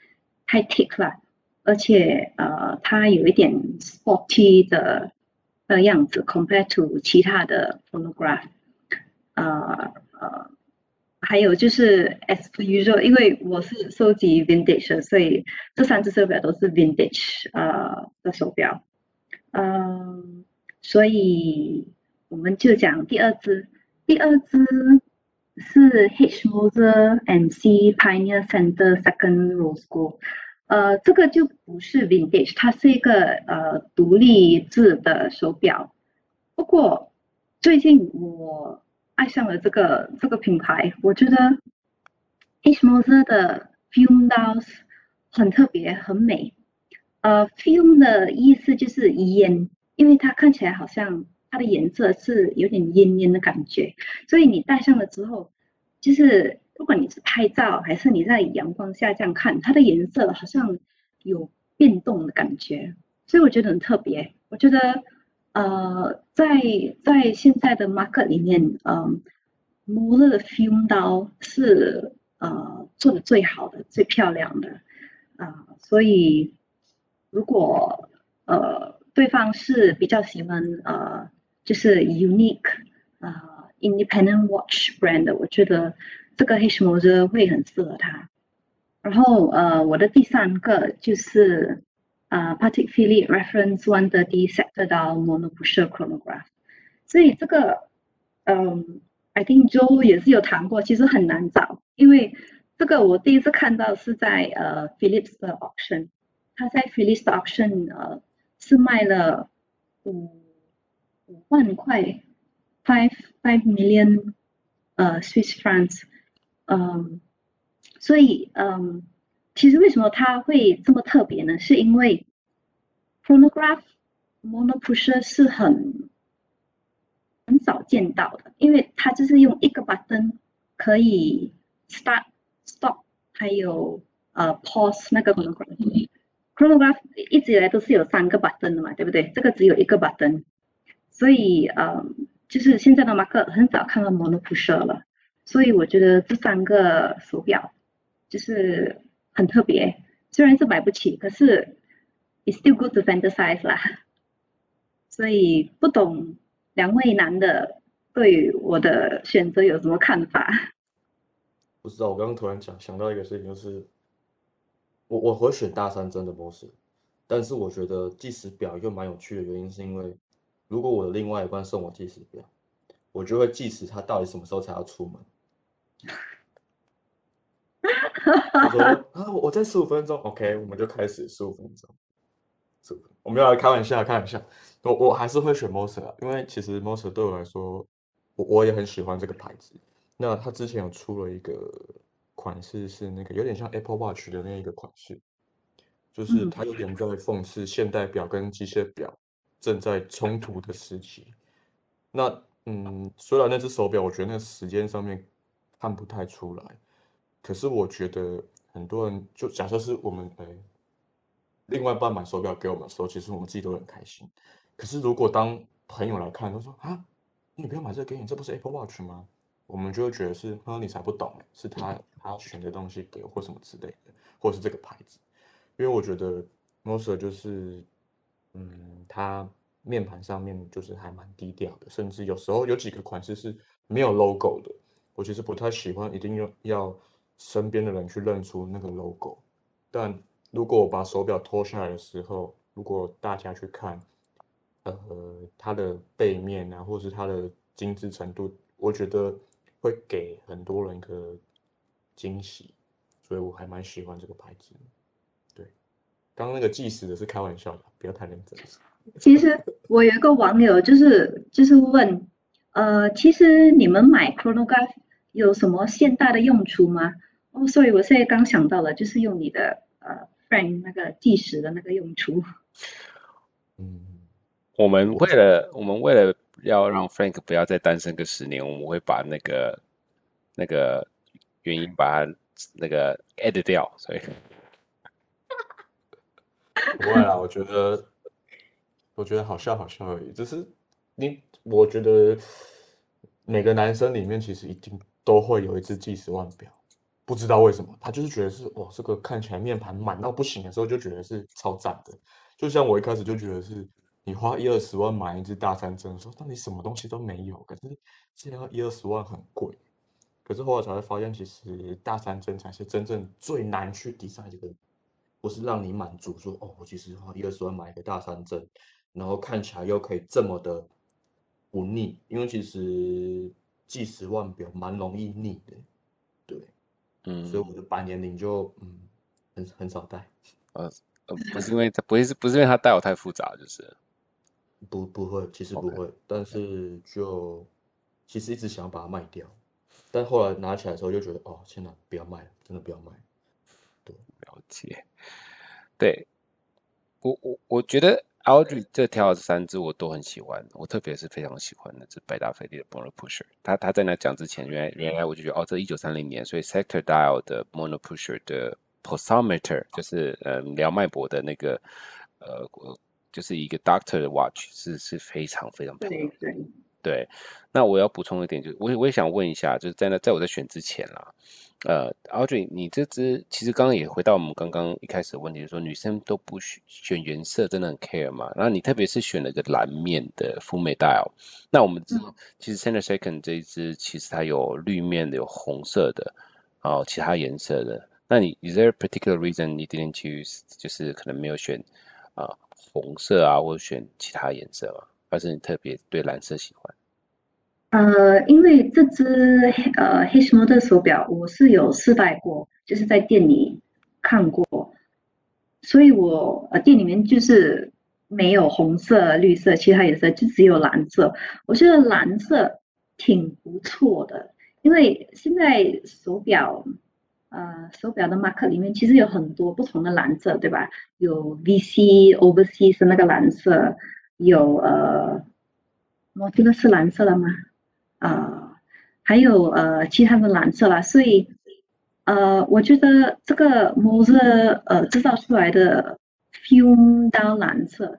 太 thick 了。而且呃，它有一点 sporty 的的样子，compared to 其他的 chronograph，呃呃，还有就是 as usual，因为我是收集 vintage，所以这三只手表都是 vintage 呃的手表，嗯、呃，所以我们就讲第二只，第二只是 H Moser and C Pioneer Center Second Rose Gold。呃，这个就不是 vintage，它是一个呃独立制的手表。不过最近我爱上了这个这个品牌，我觉得 H Moser 的 Fume Dials 很特别，很美。呃，Fume 的意思就是烟，因为它看起来好像它的颜色是有点烟烟的感觉，所以你戴上了之后，就是。不管你是拍照还是你在阳光下这样看，它的颜色好像有变动的感觉，所以我觉得很特别。我觉得，呃，在在现在的 market 里面，嗯，Moser 的 fumed 是呃做的最好的、最漂亮的啊、所以，如果呃对方是比较喜欢呃就是 unique 啊、呃、independent watch brand，我觉得。这个 H Moser 会很适合他，然后呃，我的第三个就是呃 Patek Philippe Reference 130 Sector Dial Mono-Pusher Chronograph，所以这个嗯，I think Joe 也是有谈过，其实很难找，因为这个我第一次看到是在呃 Philips 的 auction，他在 Philips auction 呃是卖了五五万块，five five million 呃 Swiss francs。嗯，所以嗯， 其实为什么它会这么特别呢？是因为 chronograph mono-pusher 是很很少见到的，因为它就是用一个 button 可以 start、stop，还有呃 pause 那个 chronograph。chronograph 一直以来都是有三个 button 的嘛，对不对？这个只有一个 button，所以嗯，就是现在的马克很少看到 mono-pusher 了。所以我觉得这三个手表就是很特别，虽然是买不起，可是 it's still good to fantasize 啦。所以不懂两位男的对我的选择有什么看法？不知道，我刚刚突然想想到一个事情，就是我我会选大三真的 Moser，但是我觉得计时表又蛮有趣的原因是因为，如果我的另外一半送我计时表，我就会计时他到底什么时候才要出门。我说啊，我在十五分钟，OK，我们就开始十五分钟。十五，我们要来开玩笑，开玩笑。我我还是会选 Moser 啊，因为其实 Moser 对我来说，我我也很喜欢这个牌子。那它之前有出了一个款式，是那个有点像 Apple Watch 的那一个款式，就是它有点在讽刺现代表跟机械表正在冲突的时期。那嗯，虽然那只手表，我觉得那个时间上面。看不太出来，可是我觉得很多人就假设是我们哎，另外一半买手表给我们的时候，其实我们自己都很开心。可是如果当朋友来看，他说啊，你不要买这个给你，这不是 Apple Watch 吗？我们就会觉得是，啊，你才不懂，是他他选的东西给我或什么之类的，或是这个牌子。因为我觉得 Moser 就是，嗯，它面盘上面就是还蛮低调的，甚至有时候有几个款式是没有 logo 的。我其实不太喜欢，一定要要身边的人去认出那个 logo。但如果我把手表脱下来的时候，如果大家去看，呃，它的背面啊，或是它的精致程度，我觉得会给很多人一个惊喜。所以我还蛮喜欢这个牌子。对，刚刚那个计时的是开玩笑的，不要太认真。其实我有一个网友就是就是问，呃，其实你们买 chronograph 有什么现代的用处吗？哦，所以我现在刚想到了，就是用你的呃 frame 那个计时的那个用处。嗯，我们为了我们为了要让 Frank 不要再单身个十年，我们会把那个那个原因把它那个 edit 掉，所以 不会啦，我觉得我觉得好笑好笑而已，就是你我觉得每个男生里面其实一定都会有一只计时腕表。不知道为什么，他就是觉得是哇，这个看起来面盘满到不行的时候，就觉得是超赞的。就像我一开始就觉得是，你花一二十万买一支大三针，说到底什么东西都没有，可是现在一二十万很贵。可是后来才会发现，其实大三针才是真正最难去 design 的，不是让你满足说哦，我其实花一二十万买一个大三针，然后看起来又可以这么的不腻，因为其实计时腕表蛮容易腻的，嗯，所以我的百年龄就嗯很很少戴，呃呃不是因为他不是不是因为他戴我太复杂，就是。不不会，其实不会，Okay. 但是就其实一直想要把它卖掉，但后来拿起来的时候就觉得哦，天哪，不要卖了，真的不要卖，对，了解，对我我我觉得。Audrey 这挑的三支我都很喜欢，我特别是非常喜欢那只百达翡丽的 Monopusher。他他在那讲之前，原来原来我就觉得哦，这一九三零年，所以 Sector Dial 的 Monopusher 的 Pulsometer 就是呃量脉搏的那个呃，就是一个 Doctor 的 Watch 是是非常非常漂亮的。对对对。那我要补充一点，就是我我也想问一下，就是在那在我在选之前啦。呃，Audrey，你这支其实刚刚也回到我们刚刚一开始的问题，就是说女生都不选选颜色，真的很 care 嘛？然后你特别是选了个蓝面的 Full Metal，那我们知道其实 Center Second 这一支其实它有绿面的，有红色的，然后其他颜色的。那你 Is there a particular reason 你 didn't choose？就是可能没有选啊、呃、红色啊，或者选其他颜色嘛？还是你特别对蓝色喜欢？呃，因为这只呃 Hitchmoder 的手表我是有试戴过，就是在店里看过，所以我呃店里面就是没有红色、绿色，其他颜色就只有蓝色。我觉得蓝色挺不错的，因为现在手表呃手表的 mark 里面其实有很多不同的蓝色，对吧？有 VC Overseas 是那个蓝色，有呃，我这个是蓝色的吗？呃，还有呃其他的蓝色啦，所以呃，我觉得这个 Moser 呃制造出来的 fume 到蓝色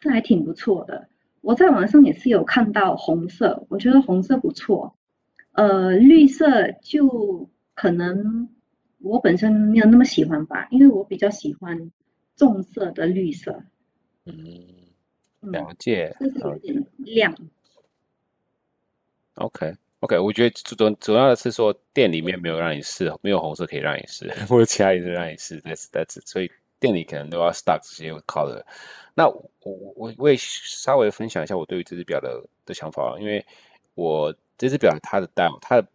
是还挺不错的。我在网上也是有看到红色，我觉得红色不错。呃，绿色就可能我本身没有那么喜欢吧，因为我比较喜欢重色的绿色。嗯，了解。就是有点亮。OK，OK，okay, okay, 我觉得主主要的是说店里面没有让你试，没有红色可以让你试，或者其他颜色让你试，That's That's，所以店里可能都要 stock 这些 color。那我我我也稍微分享一下我对于这只表的的想法，因为我这只表它的 dial，它的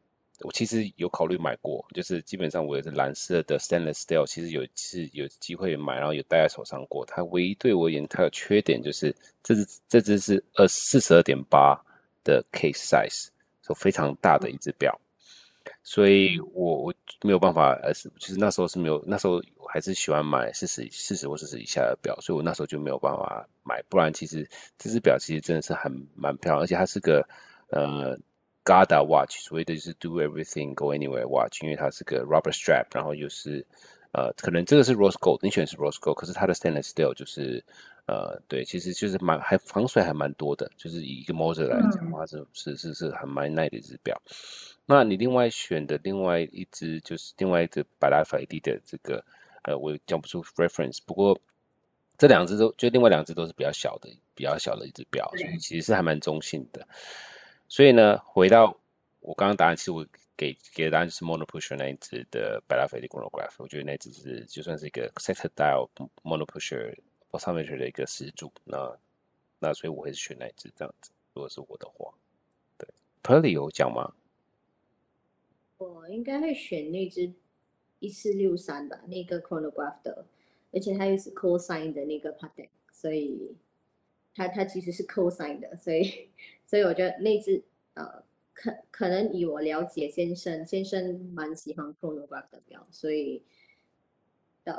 我其实有考虑买过，就是基本上我也是蓝色的 stainless steel，其实有是有机会买，然后有戴在手上过。它唯一对我而言它的缺点就是这只这只是二四十二点八。的 case size，就非常大的一只表，所以我我没有办法，而是其实那时候是没有，那时候我还是喜欢买四十四十或四十以下的表，所以我那时候就没有办法买，不然其实这只表其实真的是很蛮漂亮，而且它是个呃 Garda watch，所谓的就是 Do everything go anywhere watch，因为它是个 rubber strap，然后又是呃可能这个是 rose gold，你选的是 rose gold，可是它的 stainless steel 就是。呃，对，其实就是蛮还防水还蛮多的，就是以一个 Moser 来讲的话，是是是是很蛮耐的一只表。那你另外选的另外一只就是另外一只百达翡丽的这个，呃，我讲不出 reference，不过这两只都就另外两只都是比较小的，比较小的一只表，所以其实是还蛮中性的。所以呢，回到我刚刚答案，其实我给给的答案就是 Monopusher 那一只的百达翡丽 Chronograph，我觉得那只是就算是一个 set dial Monopusher。我上面学了一个始祖，那那所以我会选那一只这样子。如果是我的话，对 p e r l y 有讲吗？我应该会选那只一四六三吧，那个 chronograph 的，而且它又是 cosine 的那个 Patek，所以它它其实是 cosine 的，所以所以我觉得那只呃可可能以我了解先生先生蛮喜欢 chronograph 的表，所以呃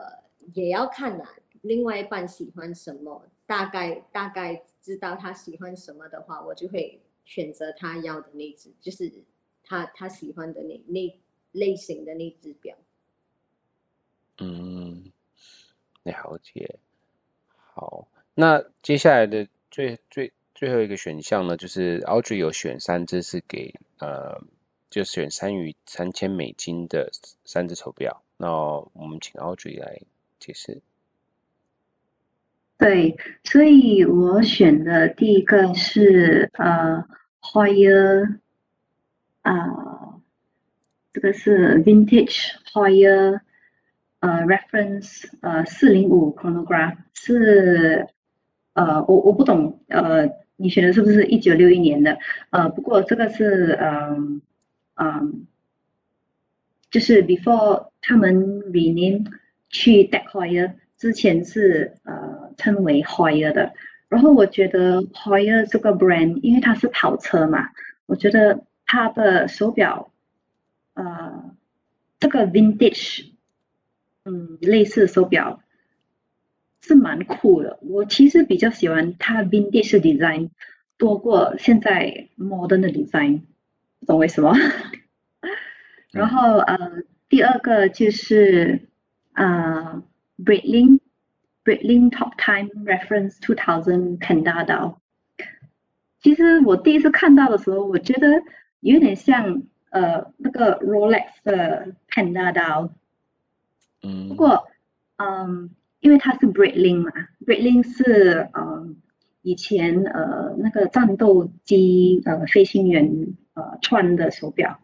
也要看啦。另外一半喜欢什么？大概大概知道他喜欢什么的话，我就会选择他要的那只，就是他他喜欢的那那类型的那只表。嗯，了解。好，那接下来的最最最后一个选项呢，就是 Audrey 有选三只是给呃，就选三于三千美金的三只手表。那我们请 Audrey 来解释。对，所以我选的第一个是呃，Heuer，啊、呃，这个是 Vintage Heuer，呃，Reference，呃，四零五 Chronograph 是，呃，我我不懂，呃，你选的是不是一九六一年的？呃，不过这个是，嗯、嗯，就是 before 他们 rename 去 Tag Heuer 之前是呃称为 Heuer 的，然后我觉得 Heuer 这个 brand 因为它是跑车嘛，我觉得它的手表，呃，这个 vintage，嗯，类似手表是蛮酷的。我其实比较喜欢它 vintage design 多过现在 modern 的 design，不懂为什么。然后呃，第二个就是呃。Breitling Breitling Top Time Reference 2000 Panda Dial。其实我第一次看到的时候，我觉得有点像呃那个 Rolex 的 Panda Dial。嗯。不过，嗯，因为它是 Breitling 嘛，Breitling 是嗯以前呃那个战斗机呃飞行员呃穿的手表，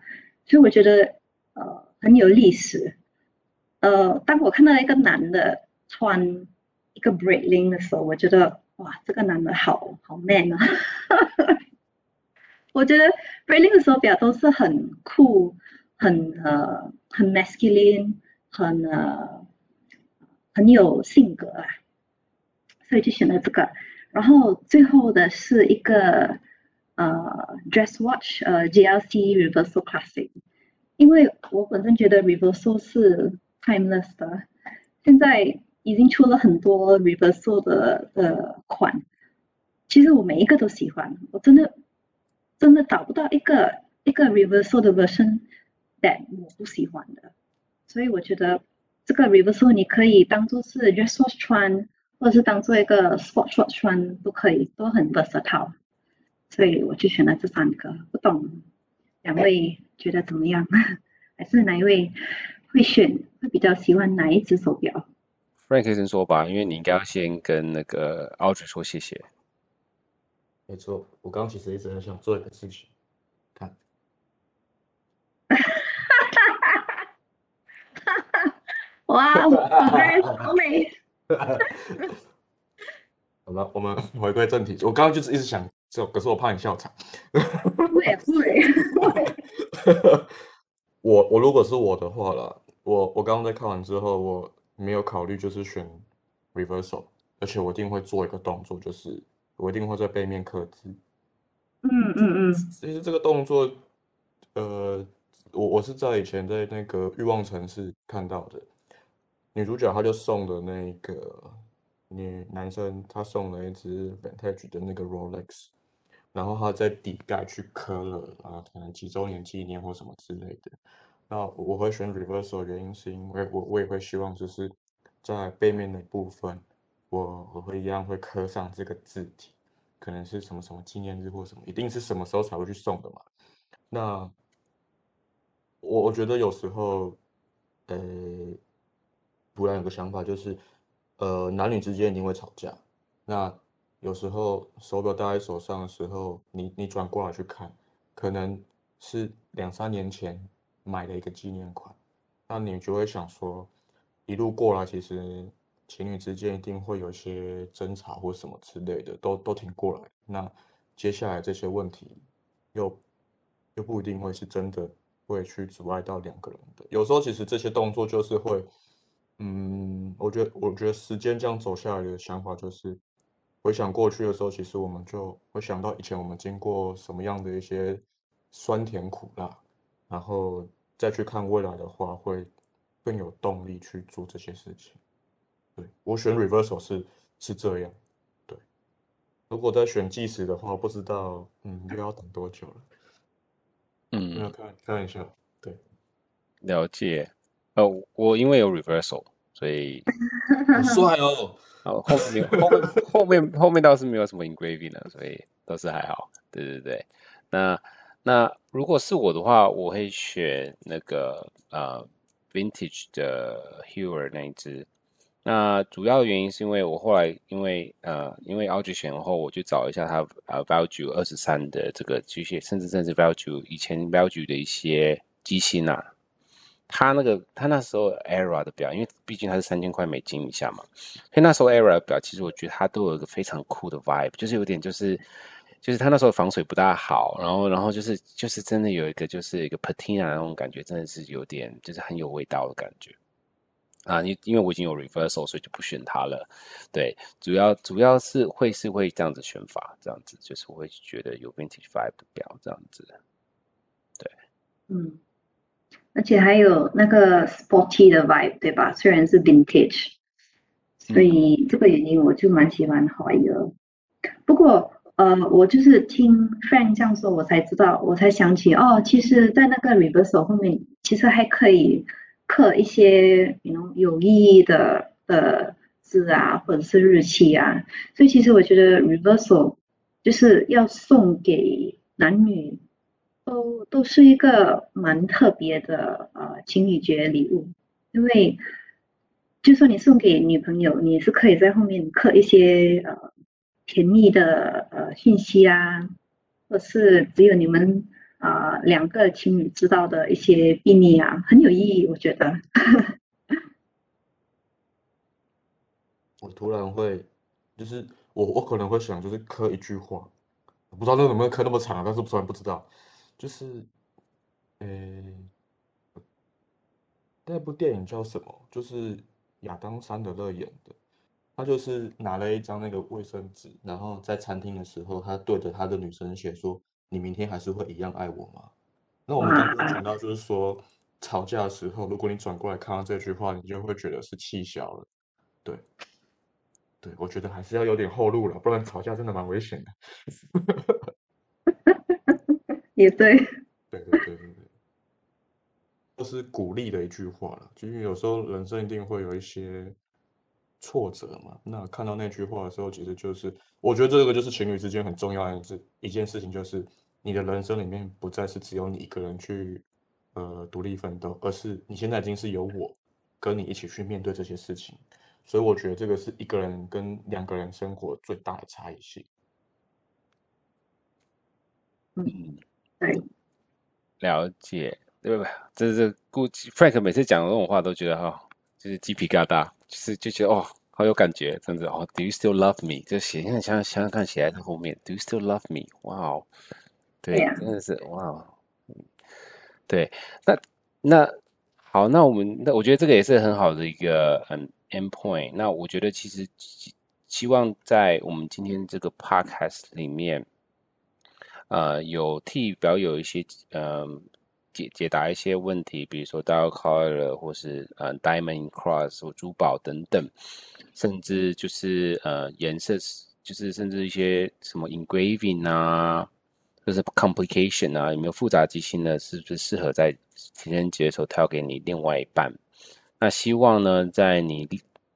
所以我觉得呃很有历史。呃，当我看到一个男的穿一个 Breitling 的时候，我觉得哇，这个男的好好 man 啊！我觉得 Breitling 的手表都是很酷、很呃很 masculine、很呃很有性格啊，所以就选了这个。然后最后的是一个呃 Dress Watch，呃 GLC Reversal Classic，因为我本身觉得 Reversal 是 timeless 的，现在已经出了很多 reversal 的的款，其实我每一个都喜欢，我真的真的找不到一个一个 reversal 的 version that 我不喜欢的，所以我觉得这个 reversal 你可以当做是 dress watch 穿，或者是当做一个 sport watch 穿都可以，都很 versatile，所以我就选了这三个，不懂两位觉得怎么样？还是哪一位？会选会比较喜欢哪一只手表？Frank 先说吧，因为你应该要先跟那个 Audrey 说谢谢。没错，我刚刚其实一直很想做一个事情，看。哇，好美，好美。好了，我们回归正题。我刚刚就是一直想做，可是我怕你笑场。对对。我 我如果是我的话啦，我我刚刚在看完之后，我没有考虑就是选 reversal，而且我一定会做一个动作，就是我一定会在背面刻字。嗯嗯嗯。其实这个动作，呃，我我是在以前在那个欲望城市看到的，女主角她就送的那个女男生，他送了一只 vintage 的那个 Rolex，然后他在底盖去刻了啊，可能几周年纪念或什么之类的。那我会选 reversal 原因是因为我我也会希望就是在背面的部分，我我会一样会刻上这个字体，可能是什么什么纪念日或什么，一定是什么时候才会去送的嘛。那我我觉得有时候，呃，突然有个想法就是，呃，男女之间一定会吵架。那有时候手表戴在手上的时候，你你转过来去看，可能是两三年前。买的一个纪念款，那你就会想说，一路过来，其实情侣之间一定会有些争吵或什么之类的，都都挺过来。那接下来这些问题又又不一定会是真的会去阻碍到两个人的。有时候其实这些动作就是会，嗯，我觉得我觉得时间这样走下来的想法就是，回想过去的时候，其实我们就会想到以前我们经过什么样的一些酸甜苦辣，然后。再去看未来的话，会更有动力去做这些事情。对，我选 reversal 是是这样，对。如果在选计时的话，不知道嗯，又要等多久了。嗯，要看看一下，对，了解。呃，我因为有 reversal，所以 很帅哦。哦，后面后面后面后面倒是没有什么 engraving 了，所以倒是还好。对对对，那那如果是我的话，我会选那个呃 vintage 的 Heuer 那一只。那主要的原因是因为我后来因为呃因为 Audrey 选后，我去找一下它呃 Valjoux 二十三的这个机械，甚至甚至 Valjoux 以前 Valjoux 的一些机芯啊。他那个，他那时候 Era 的表，因为毕竟它是三千块美金以下嘛，所以那时候 Era 的表，其实我觉得它都有一个非常酷的 vibe，就是有点就是，就是它那时候防水不大好，然后然后就是就是真的有一个就是一个 patina 那种感觉，真的是有点就是很有味道的感觉啊。因因为我已经有 reversal，所以就不选它了。对，主要主要是会是会这样子选法，这样子就是我会觉得有 vintage vibe 的表这样子。对，嗯。而且还有那个 sporty 的 vibe，对吧？虽然是 vintage，所以这个原因我就蛮喜欢 Heuer。不过，呃，我就是听 Frank 这样说，我才知道，我才想起哦，其实，在那个 reversal 后面，其实还可以刻一些，you know, 有意义的的字啊，或者是日期啊。所以，其实我觉得 reversal 就是要送给男女。都都是一个蛮特别的呃情侣节礼物，因为就算你送给女朋友，你是可以在后面刻一些呃甜蜜的呃信息啊，或是只有你们啊、呃、两个情侣知道的一些秘密啊，很有意义，我觉得。我突然会，就是我我可能会想，就是刻一句话，不知道那能不能刻那么长，但是突然不知道。就是，呃、那部电影叫什么？就是亚当·山德勒演的。他就是拿了一张那个卫生纸，然后在餐厅的时候，他对着他的女生写说：“你明天还是会一样爱我吗？”那我们刚刚讲到，就是说吵架的时候，如果你转过来看到这句话，你就会觉得是气消了。对，对，我觉得还是要有点后路了，不然吵架真的蛮危险的。也对，对对对对对，这是鼓励的一句话了。就是有时候人生一定会有一些挫折嘛，那看到那句话的时候，其实就是我觉得这个就是情侣之间很重要的一件事情，就是你的人生里面不再是只有你一个人去呃独立奋斗，而是你现在已经是有我跟你一起去面对这些事情。所以我觉得这个是一个人跟两个人生活最大的差异性。嗯。对，了解，对吧？这是估计 Frank 每次讲的这种话，都觉得哈、哦，就是鸡皮疙瘩，就是就觉得哦，好有感觉，真的哦。Do you still love me？就写，现在想想想看，写在他后面，Do you still love me？哇哦，对，真的是哇哦。对，那那好，那我们那我觉得这个也是很好的一个嗯 end point。那我觉得其实希望在我们今天这个 podcast 里面。呃，有替表友一些呃解解答一些问题，比如说 Dial Collar 或是呃 Diamond Cross 或珠宝等等，甚至就是呃颜色，就是甚至一些什么 Engraving 啊，就是 Complication 啊，有没有复杂机芯呢？是不是适合在情人节的时候挑给你另外一半？那希望呢，在你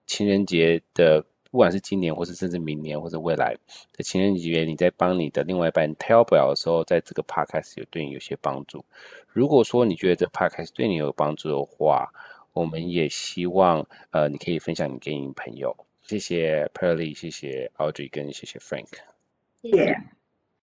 情人节的。不管是今年，或是甚至明年，或者未来的情人节，你在帮你的另外一半 tell 表的时候，在这个 podcast 有对你有些帮助。如果说你觉得这 podcast 对你有帮助的话，我们也希望呃你可以分享你给你朋友。谢谢 Pearly，谢谢 Audrey，跟谢谢 Frank。谢谢。